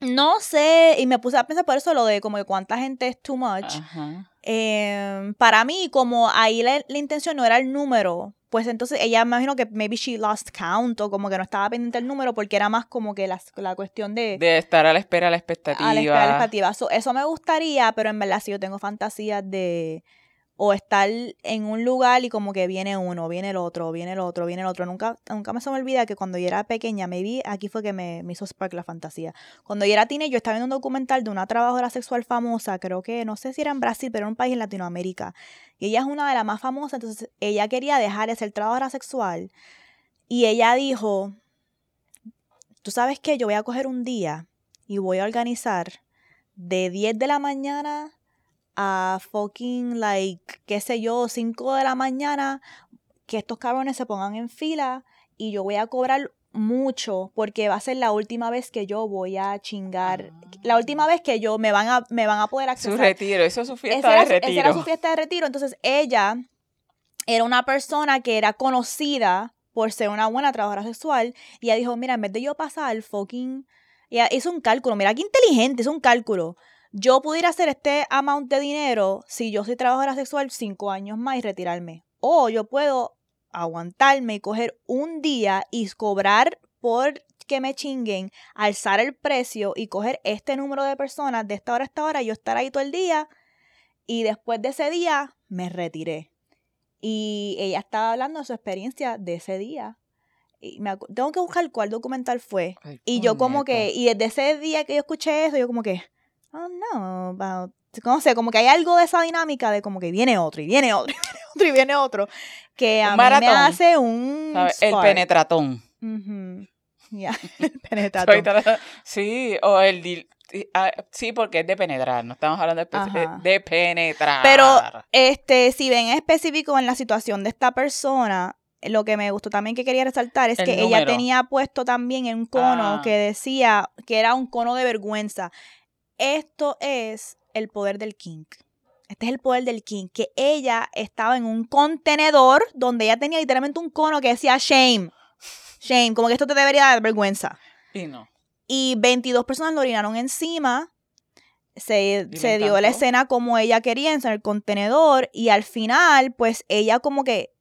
no sé, y me puse a pensar por eso lo de como que cuánta gente es too much. Ajá. Em, para mí, como ahí la, la intención no era el número, pues entonces ella me imagino que maybe she lost count o como que no estaba pendiente el número porque era más como que la, la cuestión de De estar a la espera, a la expectativa. a la espera de la expectativa. So, eso me gustaría, pero en verdad sí yo tengo fantasías de o estar en un lugar y como que viene uno, viene el otro, viene el otro, viene el otro. Nunca, nunca me se me olvida que cuando yo era pequeña, me vi, aquí fue que me, me hizo spark la fantasía. Cuando yo era teenager, yo estaba viendo un documental de una trabajadora sexual famosa, creo que, no sé si era en Brasil, pero en un país en Latinoamérica. Y ella es una de las más famosas, entonces ella quería dejar de ser trabajadora sexual. Y ella dijo, tú sabes qué, yo voy a coger un día y voy a organizar de 10 de la mañana a fucking like, qué sé yo, 5 de la mañana, que estos cabrones se pongan en fila y yo voy a cobrar mucho porque va a ser la última vez que yo voy a chingar, la última vez que yo me van a, me van a poder acceder. Su retiro, eso es su fiesta de retiro. Esa era su fiesta de retiro, entonces ella era una persona que era conocida por ser una buena trabajadora sexual y ella dijo, mira, en vez de yo pasar fucking... Ella hizo un cálculo, mira qué inteligente, es un cálculo. Yo pudiera hacer este amount de dinero si yo soy trabajadora sexual cinco años más y retirarme. O yo puedo aguantarme y coger un día y cobrar por que me chinguen, alzar el precio y coger este número de personas de esta hora a esta hora, yo estar ahí todo el día y después de ese día me retiré. Y ella estaba hablando de su experiencia de ese día. Y me tengo que buscar cuál documental fue. y yo como que, y desde ese día que yo escuché eso, yo como que, oh no, about no sé, como que hay algo de esa dinámica de como que viene otro y viene otro y viene otro y viene otro que a mí me hace un el penetratón. Ya, el penetratón. sí, o el ah, sí, porque es de penetrar, no estamos hablando de, de, penetrar. Pero este, si ven específico en la situación de esta persona, lo que me gustó también que quería resaltar es que ella tenía puesto también en un cono ah. que decía que era un cono de vergüenza. Esto es el poder del king. Este es el poder del king, que ella estaba en un contenedor donde ella tenía literalmente un cono que decía shame. Shame, como que esto te debería dar vergüenza. Y no. Y 22 personas lo orinaron encima. Se, se dio la escena como ella quería en el contenedor. Y al final, pues ella como que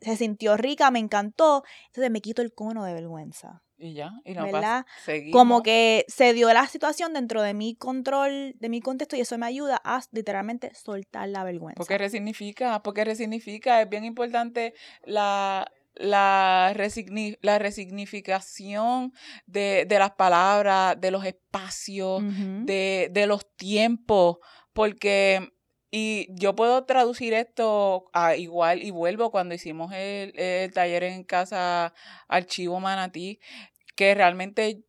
se sintió rica, me encantó. Entonces me quito el cono de vergüenza. Y ya, y no pasa. Como que se dio la situación dentro de mi control, de mi contexto, y eso me ayuda a literalmente soltar la vergüenza. Porque resignifica, porque resignifica, es bien importante la, la, la resignificación de, de, las palabras, de los espacios, de, de los tiempos, porque y yo puedo traducir esto a igual y vuelvo cuando hicimos el, el taller en casa Archivo Manatí, que realmente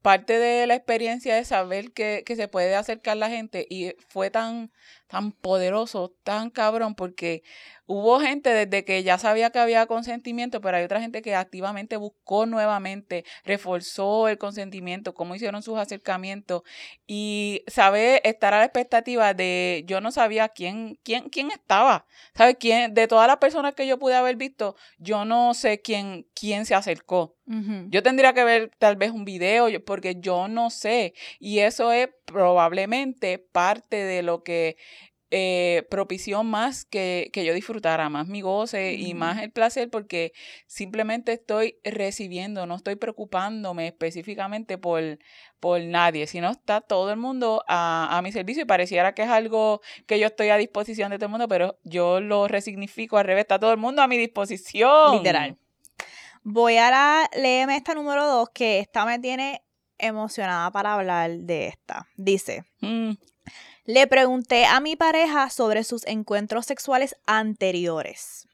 parte de la experiencia es saber que, que, se puede acercar la gente y fue tan, tan poderoso, tan cabrón, porque hubo gente desde que ya sabía que había consentimiento, pero hay otra gente que activamente buscó nuevamente, reforzó el consentimiento, cómo hicieron sus acercamientos. Y sabe estar a la expectativa de yo no sabía quién quién quién estaba, ¿sabe quién de todas las personas que yo pude haber visto, yo no sé quién quién se acercó. Yo tendría que ver tal vez un video porque yo no sé. Y eso es probablemente parte de lo que eh, propició más que, que, yo disfrutara, más mi goce y más el placer porque simplemente estoy recibiendo, no estoy preocupándome específicamente por, por nadie, sino está todo el mundo a, a, mi servicio y pareciera que es algo que yo estoy a disposición de todo el mundo, pero yo lo resignifico al revés, está todo el mundo a mi disposición. Literal. Voy a leerme esta número dos que esta me tiene emocionada para hablar de esta. Dice, mm. Le pregunté a mi pareja sobre sus encuentros sexuales anteriores.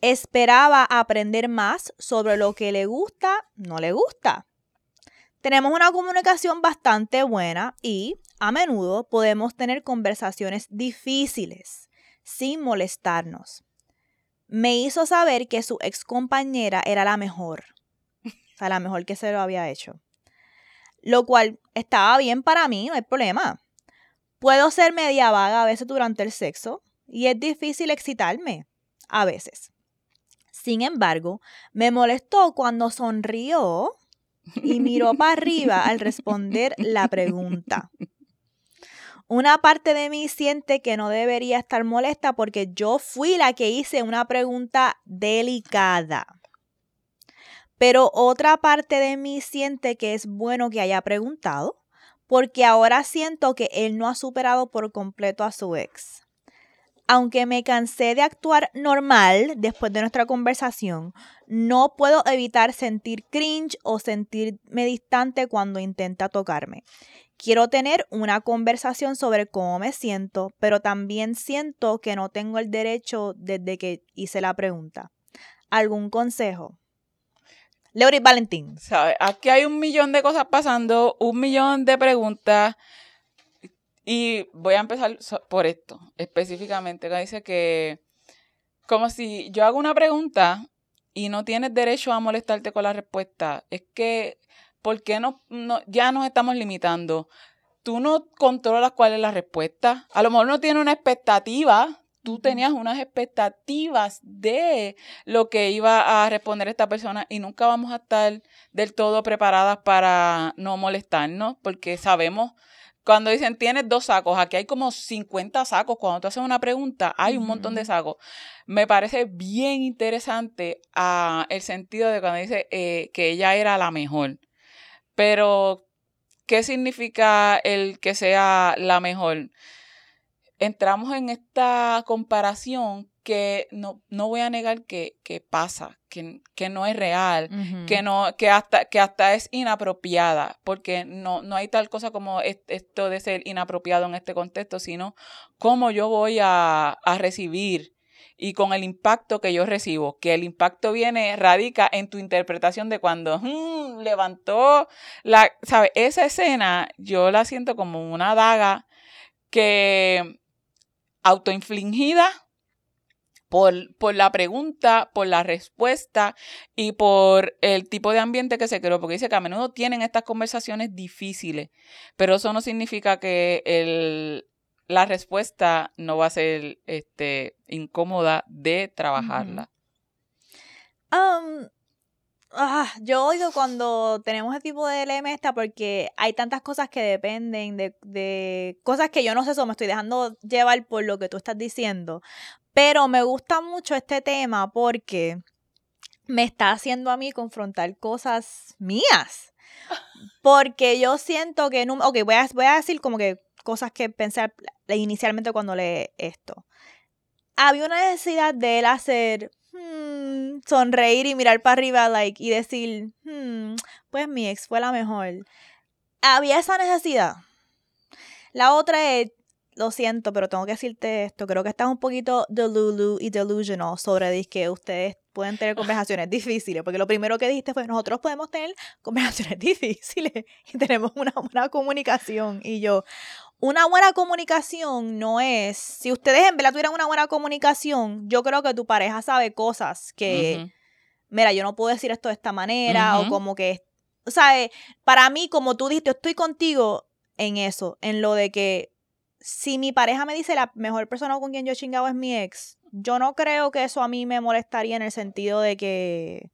Esperaba aprender más sobre lo que le gusta, no le gusta. Tenemos una comunicación bastante buena y, a menudo, podemos tener conversaciones difíciles, sin molestarnos. Me hizo saber que su ex compañera era la mejor, o sea, la mejor que se lo había hecho. Lo cual estaba bien para mí, no hay problema. Puedo ser media vaga a veces durante el sexo y es difícil excitarme a veces. Sin embargo, me molestó cuando sonrió y miró para arriba al responder la pregunta. Una parte de mí siente que no debería estar molesta porque yo fui la que hice una pregunta delicada. Pero otra parte de mí siente que es bueno que haya preguntado porque ahora siento que él no ha superado por completo a su ex. Aunque me cansé de actuar normal después de nuestra conversación, no puedo evitar sentir cringe o sentirme distante cuando intenta tocarme. Quiero tener una conversación sobre cómo me siento, pero también siento que no tengo el derecho desde que hice la pregunta. ¿Algún consejo? Leury Valentín. Aquí hay un millón de cosas pasando, un millón de preguntas. Y voy a empezar por esto, específicamente, que dice que como si yo hago una pregunta y no tienes derecho a molestarte con la respuesta. Es que, ¿por qué no, no ya nos estamos limitando? Tú no controlas cuál es la respuesta. A lo mejor no tiene una expectativa tú tenías unas expectativas de lo que iba a responder esta persona y nunca vamos a estar del todo preparadas para no molestarnos porque sabemos cuando dicen tienes dos sacos, aquí hay como 50 sacos. Cuando tú haces una pregunta, hay un montón de sacos. Me parece bien interesante ah, el sentido de cuando dice eh, que ella era la mejor. Pero, ¿qué significa el que sea la mejor? Entramos en esta comparación que no, no voy a negar que, pasa, que, que, no es real, que, no, que, hasta, que hasta es inapropiada, porque no, no hay tal cosa como esto de ser inapropiado en este contexto, sino cómo yo voy a, recibir y con el impacto que yo recibo, que el impacto viene, radica en tu interpretación de cuando mm, levantó la, ¿sabes? Esa escena yo la siento como una daga que autoinfligida por, por, la pregunta, por la respuesta y por el tipo de ambiente que se creó, porque dice que a menudo tienen estas conversaciones difíciles, pero eso no significa que el, la respuesta no va a ser este, incómoda de trabajarla. Ah, yo oigo cuando tenemos ese tipo de esta porque hay tantas cosas que dependen de, de cosas que yo no sé, eso me estoy dejando llevar por lo que tú estás diciendo. Pero me gusta mucho este tema porque me está haciendo a mí confrontar cosas mías. Porque yo siento que... ok, voy a, voy a decir como que cosas que pensé inicialmente cuando leí esto. Había una necesidad de él hacer hmm, sonreír y mirar para arriba like, y decir, hmm, pues mi ex fue la mejor. Había esa necesidad. La otra es, lo siento, pero tengo que decirte esto. Creo que estás un poquito delulu y delusional sobre que ustedes pueden tener conversaciones difíciles. Porque lo primero que dijiste fue, nosotros podemos tener conversaciones difíciles y tenemos una buena comunicación. Y yo, una buena comunicación no es, si ustedes en verdad tuvieran una buena comunicación, yo creo que tu pareja sabe cosas que, mira, yo no puedo decir esto de esta manera o como que, o sea, eh, para mí, como tú dijiste, estoy contigo en eso, en lo de que si mi pareja me dice la mejor persona con quien yo he chingado es mi ex, yo no creo que eso a mí me molestaría en el sentido de que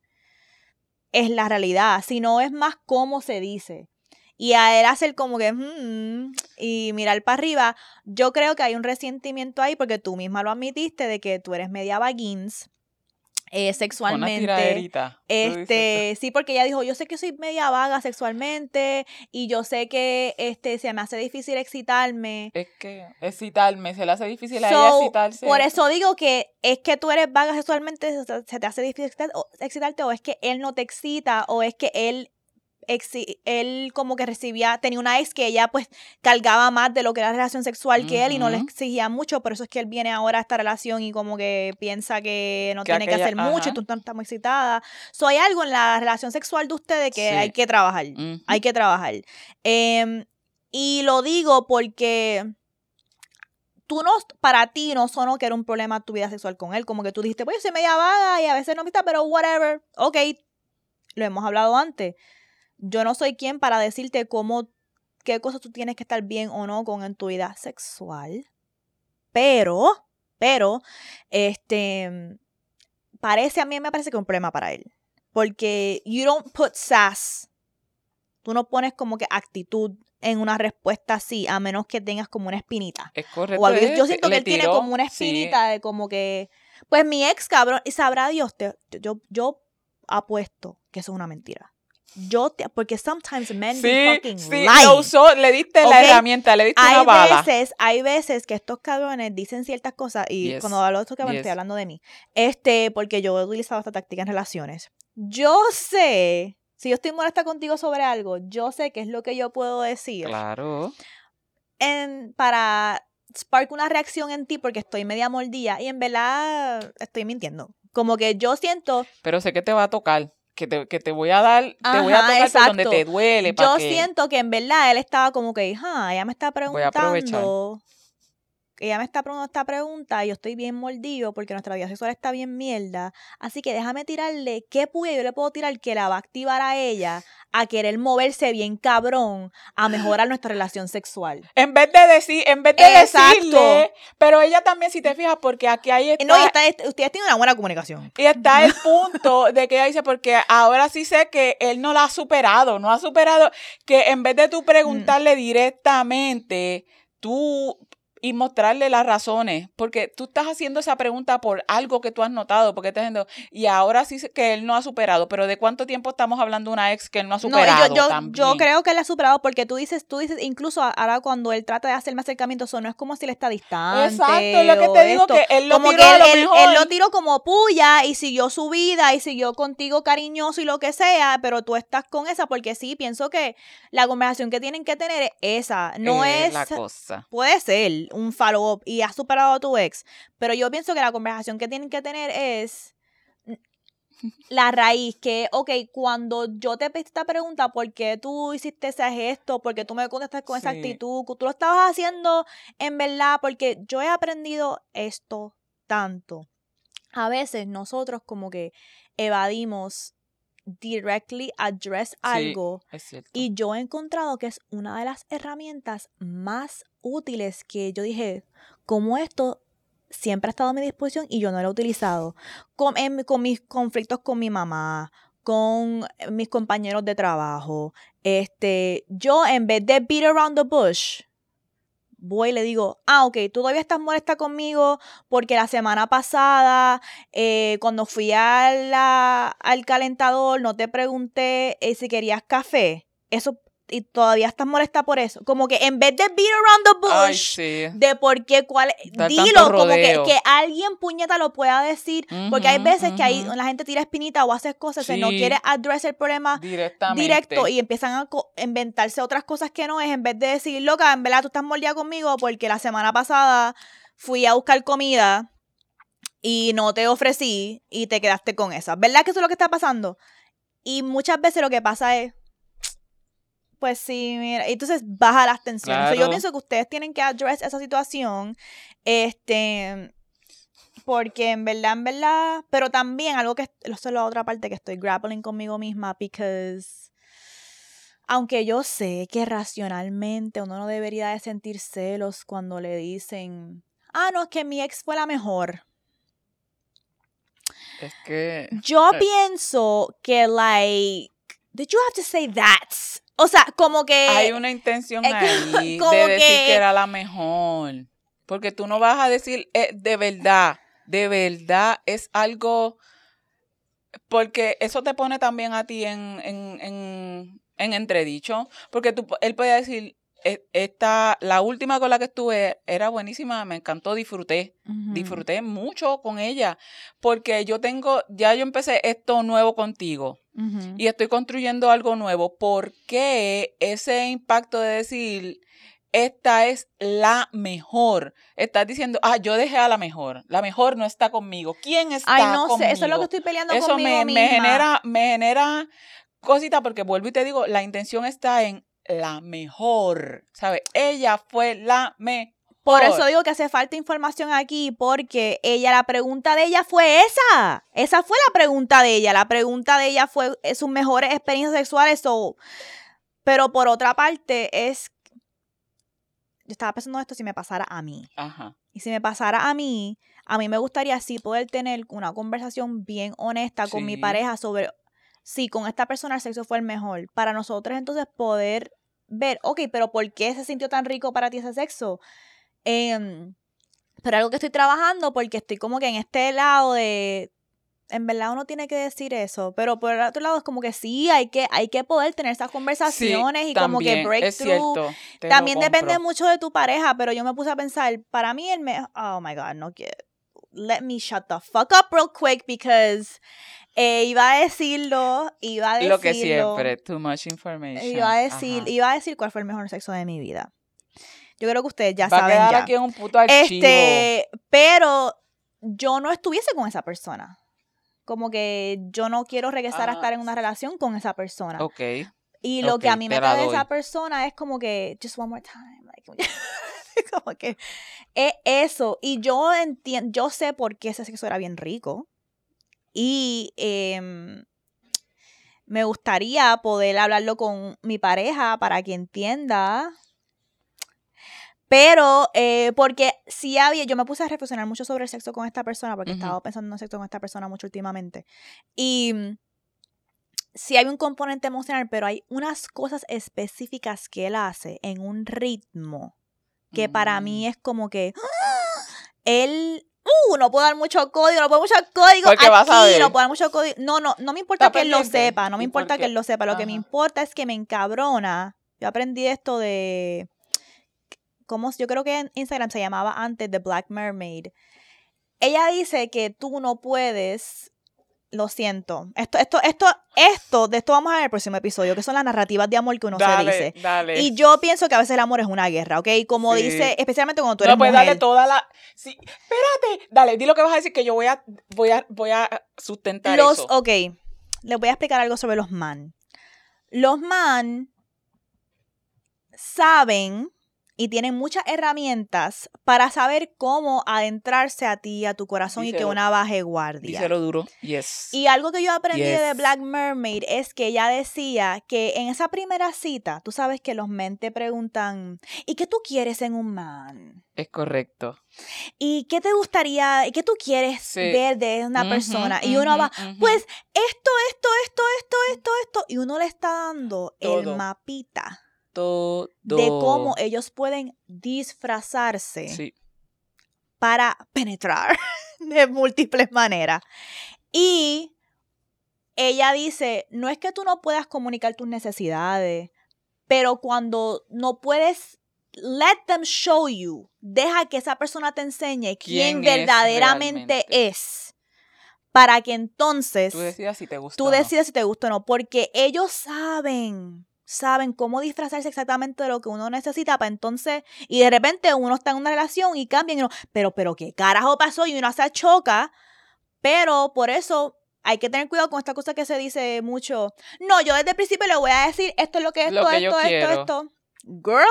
es la realidad, sino es más cómo se dice. Y a él hacer como que, mm", y mirar para arriba, yo creo que hay un resentimiento ahí porque tú misma lo admitiste de que tú eres media vagins eh, sexualmente. este, sí, porque ella dijo, yo sé que soy media vaga sexualmente y yo sé que este se me hace difícil excitarme. Es que excitarme, se le hace difícil a ella excitarse. Por eso digo que es que tú eres vaga sexualmente, se te hace difícil excitarte o es que él no te excita o es que él él como que recibía, tenía una ex que ella pues cargaba más de lo que era la relación sexual que él y no le exigía mucho, por eso es que él viene ahora a esta relación y como que piensa que no tiene que hacer mucho y tú estás muy excitada. So, hay algo en la relación sexual de ustedes que hay que trabajar, hay que trabajar. Em, y lo digo porque tú no, para ti no sonó que era un problema tu vida sexual con él, como que tú dijiste, pues yo soy media vaga y a veces no me está, pero whatever, ok, lo hemos hablado antes yo no soy quien para decirte cómo, qué cosas tú tienes que estar bien o no con en tu vida sexual. Pero, pero, este, parece, a mí me parece que es un problema para él. Porque you don't put sass. Tú no pones como que actitud en una respuesta así, a menos que tengas como una espinita. Es correcto. yo siento que él tiene como una espinita de como que, pues mi ex cabrón, y sabrá Dios, yo, yo apuesto que eso es una mentira yo te, porque sometimes men be fucking sí, Lo usó, le diste la herramienta, le diste hay una bala. Veces, hay veces que estos cabrones dicen ciertas cosas y cuando hablo de estos cabrones estoy hablando de mí. Este, porque yo he utilizado esta táctica en relaciones. Yo sé, si yo estoy molesta contigo sobre algo, yo sé qué es lo que yo puedo decir. Claro. En, para spark una reacción en ti porque estoy media mordida y en verdad estoy mintiendo. Como que yo siento... Pero sé que te va a tocar que te, que te voy a dar, te voy a tocar donde te duele. Yo siento que en verdad él estaba como que, ah, ella me está preguntando ella me está preguntando esta pregunta y yo estoy bien mordido porque nuestra vida sexual está bien mierda. Así que déjame tirarle qué pude, yo le puedo tirar que la va a activar a ella a querer moverse bien cabrón a mejorar nuestra relación sexual. En vez de decir, en vez de decirle, pero ella también, si te fijas, porque aquí hay está, No, y está, ustedes tienen una buena comunicación. Y está el punto de que ella dice, porque ahora sí sé que él no la ha superado, no ha superado, que en vez de tú mm. preguntarle directamente, tú y mostrarle las razones, porque tú estás haciendo esa pregunta por algo que tú has notado, porque estás diciendo, y ahora sí que él no ha superado, pero ¿de cuánto tiempo estamos hablando de una ex que él no ha superado? No, yo, yo, creo que él ha superado porque tú dices, tú dices, incluso ahora cuando él trata de hacerme acercamiento, eso no es como si él está distante. Exacto, lo que te digo, que él lo como tiró él, él, lo tiró como puya y siguió su vida y siguió contigo cariñoso y lo que sea, pero tú estás con esa, porque sí, pienso que la conversación que tienen que tener es esa, no es... La cosa. Puede ser un follow-up y has superado a tu ex. Pero yo pienso que la conversación que tienen que tener es la raíz, que, ok, cuando yo te pedí esta pregunta, ¿por qué tú hiciste ese gesto? ¿Por qué tú me contestas con esa actitud? Tú lo estabas haciendo en verdad, porque yo he aprendido esto tanto. A veces nosotros como que evadimos directly address algo. y yo he encontrado que es una de las herramientas más útiles que yo dije, como esto siempre ha estado a mi disposición y yo no lo he utilizado. Con, con mis conflictos con mi mamá, con mis compañeros de trabajo. Este, yo en vez de beat around the bush, voy y le digo, ah, ok, tú todavía estás molesta conmigo porque la semana pasada, eh, cuando fui a al calentador, no te pregunté eh, si querías café. Eso y todavía estás molesta por eso. Como que en vez de beat around the bush, de por qué, cuál, dilo, como que, que, alguien puñeta lo pueda decir, porque hay veces que ahí la gente tira espinita o hace cosas, y no quiere address el problema directo y empiezan a inventarse otras cosas que no es, en vez de decir, loca, en verdad tú estás mordida conmigo porque la semana pasada fui a buscar comida y no te ofrecí y te quedaste con esa. ¿Verdad que eso es lo que está pasando? Y muchas veces lo que pasa es pues sí, mira. Entonces baja las tensiones. yo pienso que ustedes tienen que address esa situación. Este. Porque en verdad, en verdad. Pero también algo que. Eso es la otra parte que estoy grappling conmigo misma. Because. Aunque yo sé que racionalmente uno no debería de sentir celos cuando le dicen. Ah, no, es que mi ex fue la mejor. Es que. Yo eh. pienso que, like. Did you have to say that? O sea, como que. Hay una intención ahí de decir que... era la mejor. Porque tú no vas a decir eh, de verdad, de verdad es algo. Porque eso te pone también a ti en, en, en, en entredicho. Porque tú, él puede decir, esta, la última con la que estuve era buenísima, me encantó, disfruté, disfruté mucho con ella, porque yo tengo, ya yo empecé esto nuevo contigo y estoy construyendo algo nuevo. ¿Por qué ese impacto de decir, esta es la mejor. Estás diciendo, ah, yo dejé a la mejor. La mejor no está conmigo. ¿Quién está Ay, no sé, eso es lo que estoy peleando eso conmigo me, me genera, me genera cosita porque vuelvo y te digo, la intención está en la mejor, ¿sabes? Ella fue la mejor. Por eso digo que hace falta información aquí, porque ella, la pregunta de ella fue esa. Esa fue la pregunta de ella. La pregunta de ella fue sus mejores experiencias sexuales. o Pero por otra parte, es. Yo estaba pensando esto si me pasara a mí. Ajá. Y si me pasara a mí, a mí me gustaría así poder tener una conversación bien honesta con mi pareja sobre si con esta persona el sexo fue el mejor. Para nosotros entonces poder ver, ok, pero ¿por qué se sintió tan rico para ti ese sexo? Eh, pero algo que estoy trabajando porque estoy como que en este lado de, en verdad uno tiene que decir eso, pero por el otro lado es como que sí, hay que, hay que poder tener esas conversaciones y como que breakthrough. también depende mucho de tu pareja, pero yo me puse a pensar, para mí el me, oh my god, no quiero, let me shut the fuck up real quick because eh, iba a decirlo, iba a decirlo. Lo que siempre, too much information. Iba a decir, iba a decir cuál fue el mejor sexo de mi vida. Yo creo que ustedes ya Va saben. A quedar aquí en un puto archivo. Este, pero yo no estuviese con esa persona. Como que yo no quiero regresar a estar en una ah. relación con esa persona. Ok. Y lo que a mí me da de esa persona es como que, just one more time. como que es eso. Y yo entiendo, yo sé por qué ese sexo era bien rico. Y em, me gustaría poder hablarlo con mi pareja para que entienda. Pero, eh, porque si había, yo me puse a reflexionar mucho sobre el sexo con esta persona, porque he estaba pensando en el sexo con esta persona mucho últimamente. Y sí hay un componente emocional, pero hay unas cosas específicas que él hace en un ritmo que para mí mm. es como que ¡ah! él uh, no puedo dar mucho código, no puedo mucho código aquí, no puedo dar mucho código. No, no, no me importa que él lo sepa, no me importa que él lo sepa, lo que me importa es que me encabrona. Yo aprendí esto de como yo creo que en Instagram se llamaba antes The Black Mermaid. Ella dice que tú no puedes lo siento. Esto, esto, esto, esto, de esto vamos a ver en el próximo episodio, que son las narrativas de amor que uno se dice. Dale. Y yo pienso que a veces el amor es una guerra, ¿ok? Como dice, especialmente cuando tú eres no, pues mujer. toda la. Sí. Espérate, dale, di lo que vas a decir que yo voy a, voy a, voy a sustentar los, eso. Ok, les voy a explicar algo sobre los man. Los man saben y tienen muchas herramientas para saber cómo adentrarse a ti, a tu corazón y que una baje guardia. Díselo duro, yes. Y algo que yo aprendí de Black Mermaid es que ella decía que en esa primera cita, tú sabes que los men te preguntan, ¿y qué tú quieres en un man? Es correcto. ¿Y qué te gustaría, y qué tú quieres ver de una persona? Y uno va, pues esto, esto, esto, esto, esto, esto, y uno le está dando el mapita de cómo ellos pueden disfrazarse para penetrar de múltiples maneras. Y ella dice, no es que tú no puedas comunicar tus necesidades, pero cuando no puedes, let them show you, deja que esa persona te enseñe quién, verdaderamente es, para que entonces tú decidas si te gusta. Tú decidas si te gusta o no, porque ellos saben saben cómo disfrazarse exactamente de lo que uno necesita para entonces, y de repente uno está en una relación y cambian, y uno, pero, pero, ¿qué carajo pasó? Y uno se choca, pero por eso hay que tener cuidado con esta cosa que se dice mucho. No, yo desde el principio le voy a decir esto es lo que es esto, esto, esto, esto. Girl,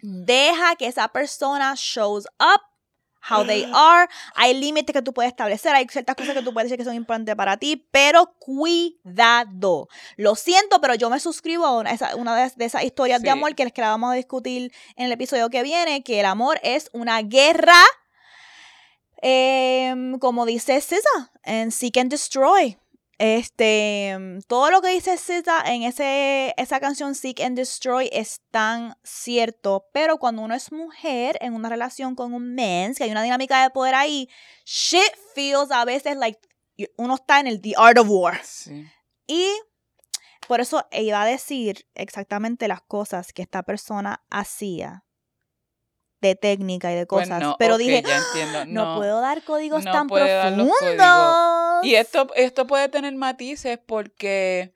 deja que esa persona shows up how they are. Hay límites que tú puedes establecer, hay ciertas cosas que tú puedes decir que son importantes para ti, pero cuidado. Lo siento, pero yo me suscribo a una, de, esas historias de amor que les que la vamos a discutir en el episodio que viene, que el amor es una guerra, em, como dice César, en Seek and Destroy. Este, todo lo que dice Zeta en ese, esa canción Seek and Destroy es tan cierto, pero cuando uno es mujer en una relación con un man, que hay una dinámica de poder ahí, shit feels a veces like uno está en el The Art of War. Y por eso iba a decir exactamente las cosas que esta persona hacía de técnica y de pues cosas. pero dije, no, puedo dar códigos tan profundos. Y esto, esto puede tener matices porque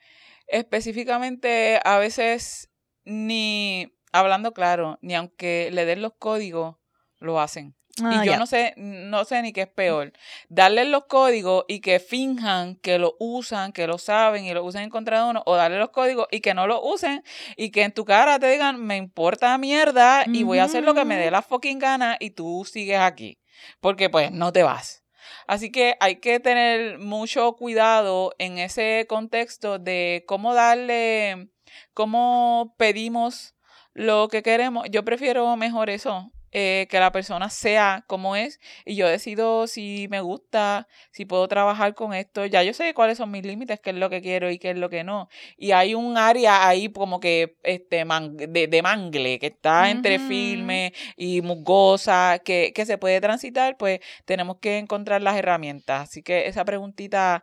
específicamente a veces ni, hablando claro, ni aunque le den los códigos, lo hacen y ah, yo no sé, no sé ni qué es peor. Darle los códigos y que finjan que lo usan, que lo saben y lo usan en contra de uno, o darle los códigos y que no lo usen y que en tu cara te digan, me importa mierda y voy a hacer lo que me dé la fucking gana y tú sigues aquí. Porque pues no te vas. Así que hay que tener mucho cuidado en ese contexto de cómo darle, cómo pedimos lo que queremos. Yo prefiero mejor eso, eh, que la persona sea como es y yo decido si me gusta, si puedo trabajar con esto. Ya yo sé cuáles son mis límites, qué es lo que quiero y qué es lo que no. Y hay un área ahí como que este de, mangle que está entre firme y musgosa, que, que se puede transitar, pues tenemos que encontrar las herramientas. Así que esa preguntita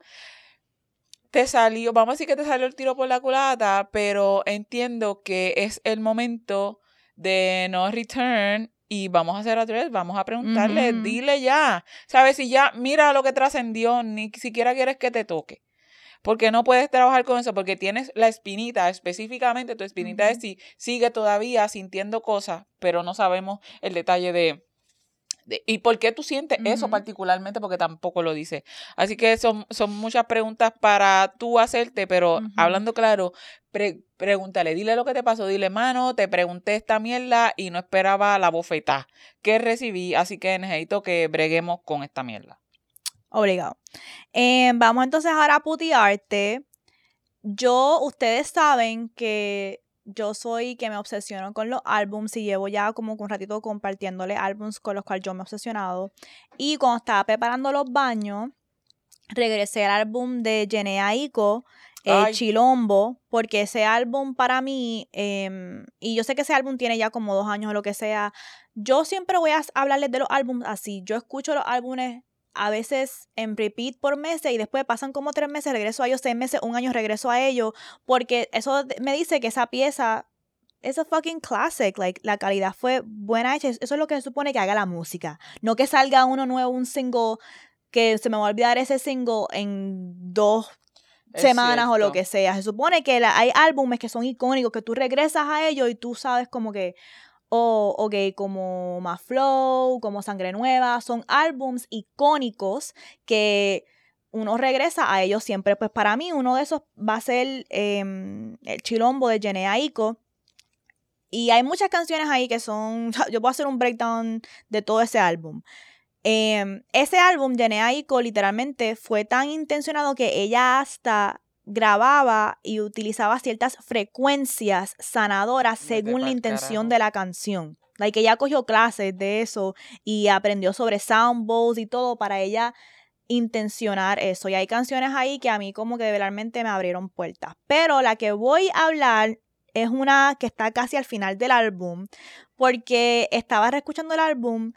te salió, vamos a decir que te salió el tiro por la culata, pero entiendo que es el momento de no return y vamos a hacer otra vez, vamos a preguntarle, dile ya, ¿sabes? Si ya mira lo que trascendió, ni siquiera quieres que te toque. Porque no puedes trabajar con eso, porque tienes la espinita, específicamente tu espinita es si sigue todavía sintiendo cosas, pero no sabemos el detalle de, ¿Y por qué tú sientes eso particularmente? Porque tampoco lo dice. Así que son, son muchas preguntas para tú hacerte, pero hablando claro, pregúntale, dile lo que te pasó, dile, mano, te pregunté esta mierda y no esperaba la bofetada que recibí, así que necesito que breguemos con esta mierda. Obligado. Eh, vamos entonces ahora a putearte. Yo, ustedes saben que yo soy que me obsesiono con los álbums y llevo ya como un ratito compartiéndole álbums con los cuales yo me he obsesionado. Y cuando estaba preparando los baños, regresé al álbum de Jene Aiko, eh, Chilombo, porque ese álbum para mí, em, y yo sé que ese álbum tiene ya como dos años o lo que sea, yo siempre voy a hablarles de los álbumes así. Yo escucho los álbumes a veces en repeat por meses y después pasan como tres meses, regreso a ellos, seis meses, un año regreso a ellos, porque eso me dice que esa pieza es a fucking classic, like, la calidad fue buena hecha, eso es lo que se supone que haga la música, no que salga uno nuevo, un single, que se me va a olvidar ese single en dos semanas o lo que sea, se supone que hay álbumes que son icónicos, que tú regresas a ellos y tú sabes como que, o, ok, como Más Flow, como Sangre Nueva, son álbums icónicos que uno regresa a ellos siempre. Pues para mí uno de esos va a ser em, el Chilombo de Jene Aiko. Y hay muchas canciones ahí que son, yo a hacer un breakdown de todo ese álbum. Em, ese álbum, Jene Aiko, literalmente fue tan intencionado que ella hasta grababa y utilizaba ciertas frecuencias sanadoras según la intención de la canción. Like ella cogió clases de eso y aprendió sobre sound bowls y todo para ella intencionar eso. Y hay canciones ahí que a mí como que realmente me abrieron puertas. Pero la que voy a hablar es una que está casi al final del álbum porque estaba reescuchando el álbum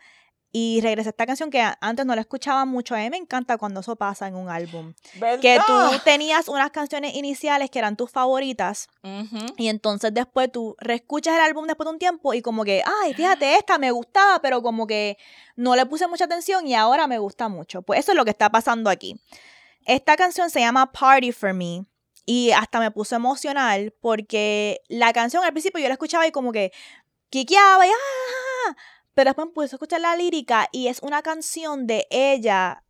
y regresé a esta canción que antes no la escuchaba mucho. A mí me encanta cuando eso pasa en un álbum. Que tú tenías unas canciones iniciales que eran tus favoritas. Y entonces después tú reescuchas el álbum después de un tiempo y como que, ay, fíjate, esta me gustaba, pero como que no le puse mucha atención y ahora me gusta mucho. Pues eso es lo que está pasando aquí. Esta canción se llama Party for Me. Y hasta me puso emocional porque la canción al principio yo la escuchaba y como que quiqueaba y ¡ah! Pero después pude escuchar la lírica y es una canción de ella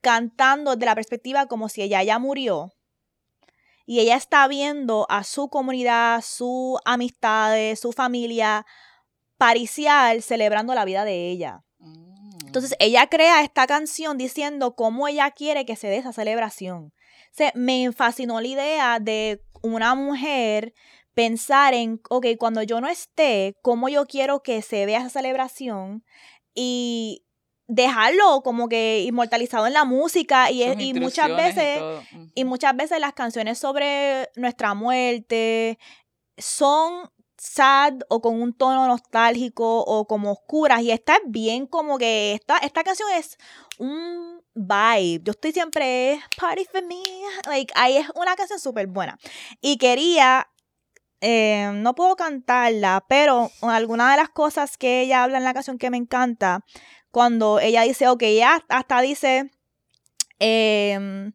cantando de la perspectiva como si ella ya murió. Y ella está viendo a su comunidad, sus amistades, su familia paricial celebrando la vida de ella. Mm. Entonces ella crea esta canción diciendo cómo ella quiere que se dé esa celebración. Se, me fascinó la idea de una mujer pensar en, ok, cuando yo no esté, cómo yo quiero que se vea esa celebración y dejarlo como que inmortalizado en la música y, y muchas veces y, muchas veces las canciones sobre nuestra muerte son sad o con un tono nostálgico o como oscuras y está bien como que esta, esta canción es un vibe. Yo estoy siempre party for me. Like, ahí es una canción súper buena. Y quería eh, no puedo cantarla, pero alguna de las cosas que ella habla en la canción que me encanta, cuando ella dice, ok, ya hasta dice, em,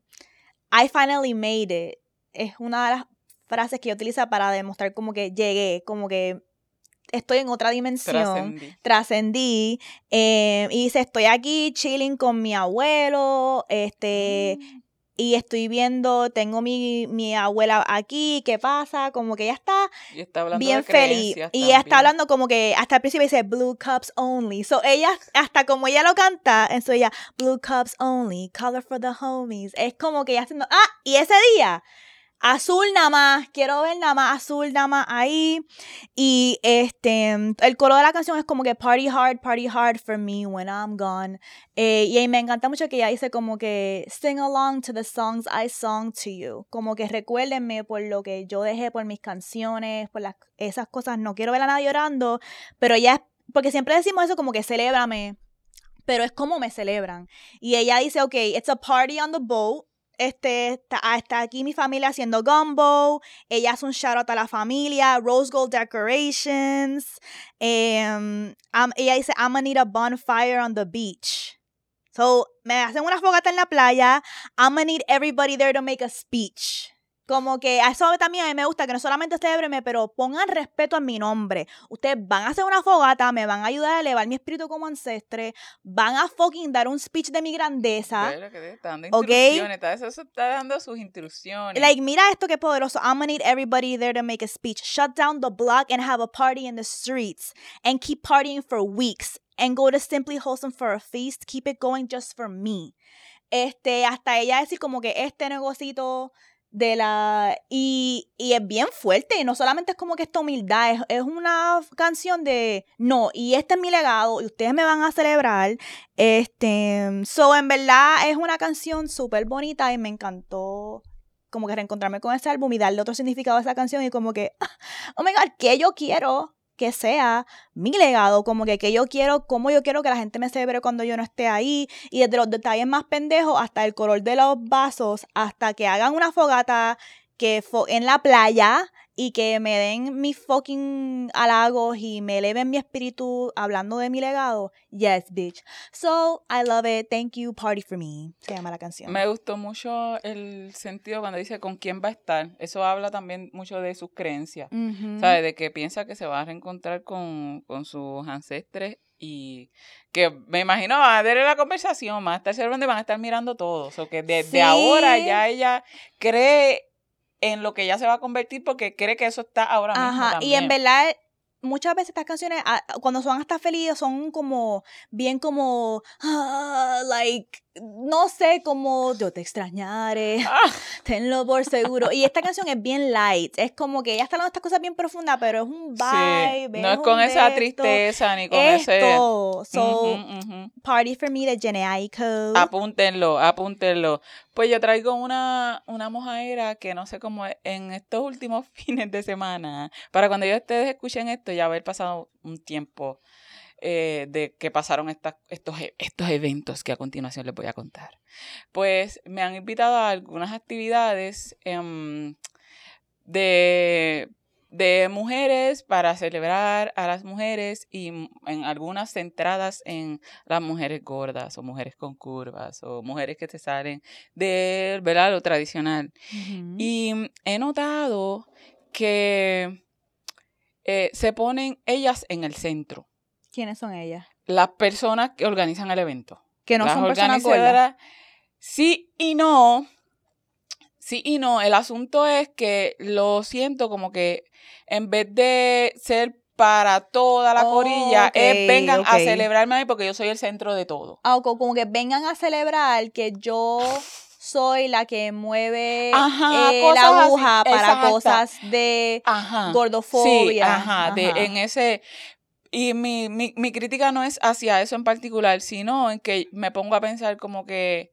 I finally made it, es una de las frases que ella utiliza para demostrar como que llegué, como que estoy en otra dimensión, trascendí, em, y dice, estoy aquí chilling con mi abuelo, este, mm y estoy viendo, tengo mi, mi abuela aquí, ¿qué pasa? Como que ella está, bien feliz. Y ella está hablando como que hasta el principio dice Blue Cups Only. So ella, hasta como ella lo canta, eso ella, Blue Cups Only, Color for the Homies. Es como que ella haciendo, ah, y ese día azul nada más, quiero ver nada más azul nada más ahí. Y este, el color de la canción es como que party hard, party hard for me when I'm gone. Eh, y me encanta mucho que ella dice como que sing along to the songs I sung to you. Como que recuérdenme por lo que yo dejé por mis canciones, por las, esas cosas. No quiero ver a nadie llorando, pero ella, porque siempre decimos eso como que celébrame. Pero es como me celebran. Y ella dice, ok, it's a party on the boat este, ah, está, aquí mi familia haciendo gumbo. Ella hace un shout out a la familia. Rose Gold Decorations. Um, ella dice, I'm gonna need a bonfire on the beach. So, me hacen una fogata en la playa. I'm gonna need everybody there to make a speech. Como que a eso también a mí me gusta que no solamente celébreme, pero pongan respeto a mi nombre. Ustedes van a hacer una fogata, me van a ayudar a elevar mi espíritu como ancestre, van a fucking dar un speech de mi grandeza. Ve lo que está dando instrucciones, está, eso está dando sus instrucciones. Like, mira esto que poderoso. I'm gonna need everybody there to make a speech. Shut down the block and have a party in the streets. And keep partying for weeks. And go to Simply Wholesome for a feast. Keep it going just for me. Este, hasta ella decir como que este negocito de la y, y, es bien fuerte y no solamente es como que esta humildad es, es, una canción de no y este es mi legado y ustedes me van a celebrar este so en verdad es una canción súper bonita y me encantó como que reencontrarme con ese álbum y darle otro significado a esa canción y como que oh my god que yo quiero que sea mi legado, como que, que yo quiero, como yo quiero que la gente me celebre cuando yo no esté ahí, y desde los detalles más pendejos hasta el color de los vasos, hasta que hagan una fogata que en la playa y que me den mis fucking halagos y me eleven mi espíritu hablando de mi legado. Yes, bitch. So, I love it. Thank you. Party for me. Se llama la canción. Me gustó mucho el sentido cuando dice con quién va a estar. Eso habla también mucho de sus creencias. ¿Sabes? De que piensa que se va a reencontrar con, con sus ancestres y que me imagino va a tener la conversación, más a estar donde van a estar mirando todos. O que desde ahora ya ella cree en lo que ella se va a convertir porque cree que eso está ahora mismo. Ajá, y en verdad muchas veces estas canciones, ah, cuando son hasta felices, son como, bien como, ah, like, no sé, como, yo te extrañaré, ah. tenlo por seguro. Y esta canción es bien light, es como que ella está hablando de estas cosas bien profundas, pero es un vibe. No es, con esa tristeza ni con ese... So, Party for Me de Jenny Aiko. Apúntenlo, apúntenlo. Pues yo traigo una, una mojadera que no sé cómo en estos últimos fines de semana, para cuando yo ustedes escuchen esto, ya haber pasado un tiempo eh, de que pasaron estos, e, estos eventos que a continuación les voy a contar. Pues me han invitado a algunas actividades em, de, de mujeres para celebrar a las mujeres y en algunas centradas en las mujeres gordas o mujeres con curvas o mujeres que se salen del ¿verdad? lo tradicional. Y he notado que eh, se ponen ellas en el centro. ¿Quiénes son ellas? Las personas que organizan el evento. Que no son personas gordas. Sí y no. Sí y no. El asunto es que lo siento como que en vez de ser para toda la corilla, es vengan a celebrarme a mí porque yo soy el centro de todo. Ah, como que vengan a celebrar que yo soy la que mueve eh, la aguja para cosas de gordofobia. ajá, De, en ese... Y mi, mi, mi crítica no es hacia eso en particular, sino en que me pongo a pensar como que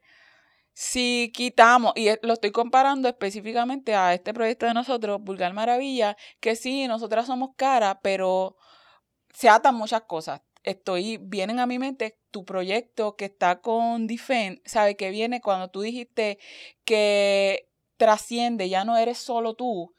si quitamos, y lo estoy comparando específicamente a este proyecto de nosotros, Vulgar Maravilla, que sí, nosotras somos cara, pero se atan muchas cosas. Estoy, vienen a mi mente tu proyecto que está con Defend, sabe que viene cuando tú dijiste que trasciende, ya no eres solo tú.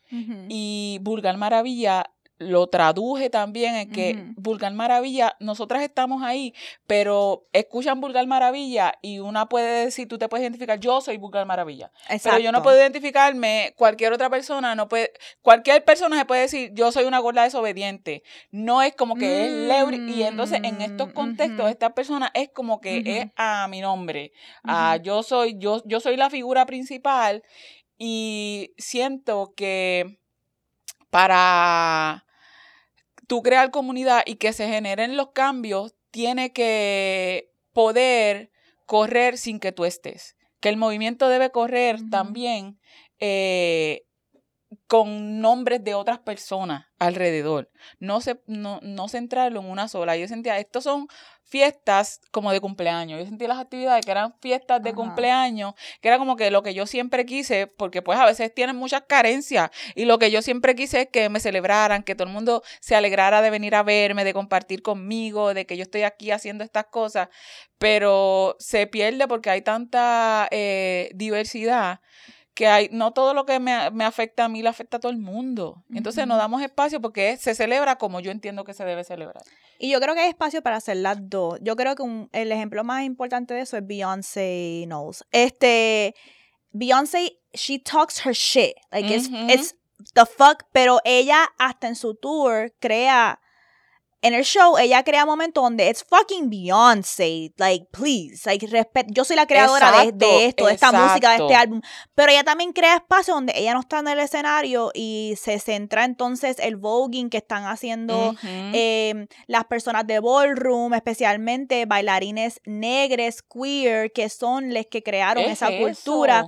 Y Vulgar Maravilla lo traduje también en que Vulgar Maravilla, nosotras estamos ahí, pero escuchan Vulgar Maravilla y una puede decir, tú te puedes identificar, yo soy Vulgar Maravilla. Pero yo no puedo identificarme, cualquier otra persona no puede, cualquier persona se puede decir, yo soy una gorda desobediente. No es como que es Leury, y entonces en estos mm, contextos, esta persona es como que es a mi nombre. a yo soy, yo, yo soy la figura principal y siento que para tú crear comunidad y que se generen los cambios, tiene que poder correr sin que tú estés. Que el movimiento debe correr también eh, con nombres de otras personas alrededor. No, se, no, no centrarlo en una sola. Yo sentía, estos son fiestas como de cumpleaños. Yo sentía las actividades que eran fiestas de cumpleaños, que era como que lo que yo siempre quise, porque pues a veces tienen muchas carencias. Y lo que yo siempre quise es que me celebraran, que todo el mundo se alegrara de venir a verme, de compartir conmigo, de que yo estoy aquí haciendo estas cosas. Pero se pierde porque hay tanta eh, diversidad que hay, no todo lo que me, afecta a mí le afecta a todo el mundo. Entonces nos damos espacio porque se celebra como yo entiendo que se debe celebrar. Y yo creo que hay espacio para hacer las dos. Yo creo que el ejemplo más importante de eso es Beyoncé Knowles. Este, Beyoncé she talks her shit. Like, it's, it's the fuck. Pero ella, hasta en su tour, crea. En el show, ella crea momentos donde it's fucking Beyoncé. Like, please. Like, respect. Yo soy la creadora de, Exacto, de esto, de esta música, de este álbum. Pero ella también crea espacio donde ella no está en el escenario y se centra entonces el voguing que están haciendo eh, las personas de ballroom, especialmente bailarines negres, queer, que son los que crearon Es esa cultura.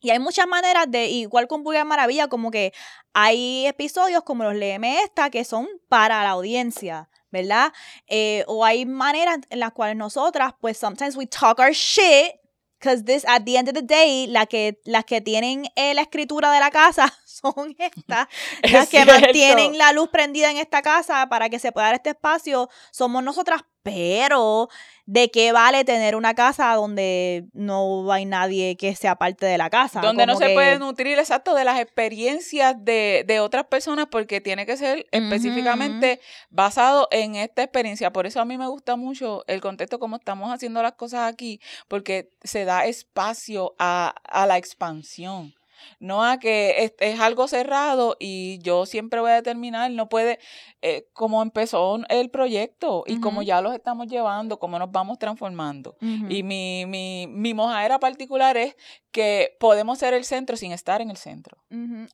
Y hay muchas maneras de, igual con Vulgar Maravilla, como que hay episodios como los Léeme Esta que son para la audiencia, ¿verdad? Eh, o hay maneras en las cuales nosotras, pues, sometimes we talk our shit, because this, at the end of the day, la que, las que tienen eh, la escritura de la casa son estas, Es las que cierto. mantienen la luz prendida en esta casa para que se pueda dar este espacio, somos nosotras, pero ¿de qué vale tener una casa donde no hay nadie que sea parte de la casa? Donde no se puede nutrir exacto de las experiencias de, de otras personas porque tiene que ser específicamente basado en esta experiencia. Por eso a mí me gusta mucho el contexto como estamos haciendo las cosas aquí, porque se da espacio a, a la expansión. No a que es, es algo cerrado y yo siempre voy a determinar, no puede, eh, como empezó el proyecto y como ya los estamos llevando, cómo nos vamos transformando. Y mi, mi, mi mojadera particular es que podemos ser el centro sin estar en el centro.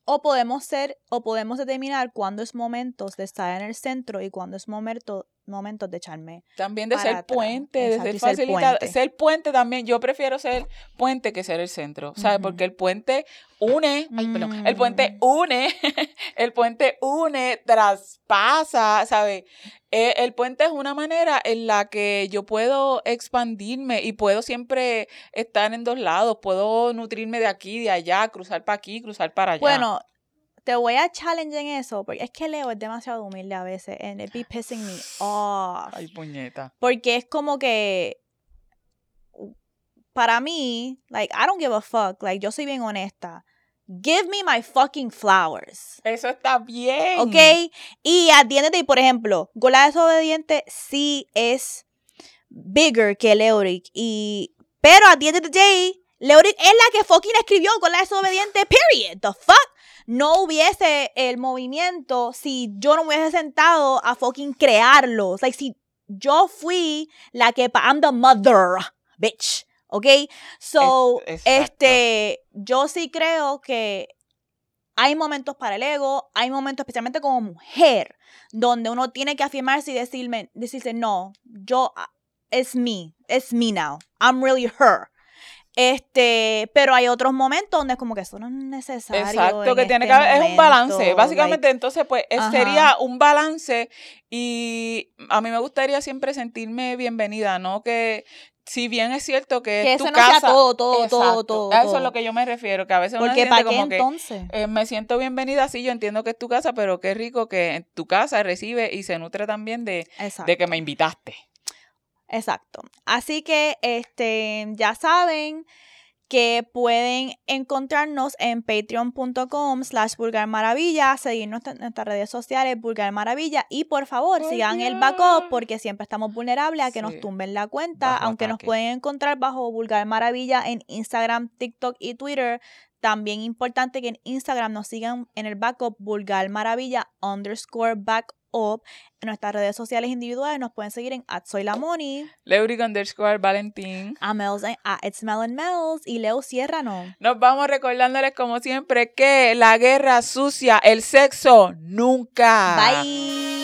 O podemos ser, o podemos determinar cuándo es momentos de estar en el centro y cuándo es momento, momentos de echarme. También de ser puente, de Exacto, ser facilitador. puente. Ser puente también, yo prefiero ser puente que ser el centro, ¿sabes? Porque el puente une, ay, perdón, el Mm. puente une, el puente une, traspasa, ¿sabes? Eh, el puente es una manera en la que yo puedo expandirme y puedo siempre estar en dos lados, puedo nutrirme de aquí, de allá, cruzar para aquí, cruzar para allá. Bueno, te voy a challenge en eso, porque es que Leo es demasiado humilde a veces, and it be pissing me off. Ay, puñeta. Porque es como que para mí, like, I don't give a fuck. Like, yo soy bien honesta. Give me my fucking flowers. Eso está bien. ¿Ok? Y atiéndete, por ejemplo, Gola desobediente sí es bigger que Leoric. Y, pero at the end of the day, Leoric es la que fucking escribió Gola desobediente, period. The fuck? No hubiese el movimiento si yo no me hubiese sentado a fucking crearlo. It's like, si yo fui la que, pa- I'm the mother, bitch. ¿Ok? So, Es- este, yo sí creo que hay momentos para el ego, hay momentos especialmente como mujer, donde uno tiene que afirmarse y decirme, decirse, no, yo, ah, it's me, it's me now, I'm really her. Este, pero hay otros momentos donde es como que eso no es necesario. Exacto, que tiene este que haber, es un balance. Básicamente, entonces, pues, Ajá. sería un balance y a mí me gustaría siempre sentirme bienvenida, ¿no? Que si bien es cierto que, que es tu no sea casa, todo, todo, todo, exacto, todo. a eso todo. es lo que yo me refiero, que a veces uno Porque ¿para qué como que entonces? eh, me siento bienvenida, sí, yo entiendo que es tu casa, pero qué rico que en tu casa recibe y se nutre también de, de que me invitaste. Exacto. Así que este ya saben que pueden encontrarnos en patreon.com slash vulgar maravilla, seguirnos en nuestras redes sociales vulgar maravilla y por favor Ay, sigan el backup porque siempre estamos vulnerables a que nos tumben la cuenta, Bajo aunque nos pueden encontrar bajo vulgar maravilla en Instagram, TikTok y Twitter. También importante que en Instagram nos sigan en el backup vulgar maravilla underscore En nuestras redes sociales individuales nos pueden seguir en at soy la Moni. Leuric underscore Valentín. a Mel's a It's Mel and Mel's y Leo Sierra no. Nos vamos recordándoles como siempre que la guerra sucia, el sexo, nunca. Bye.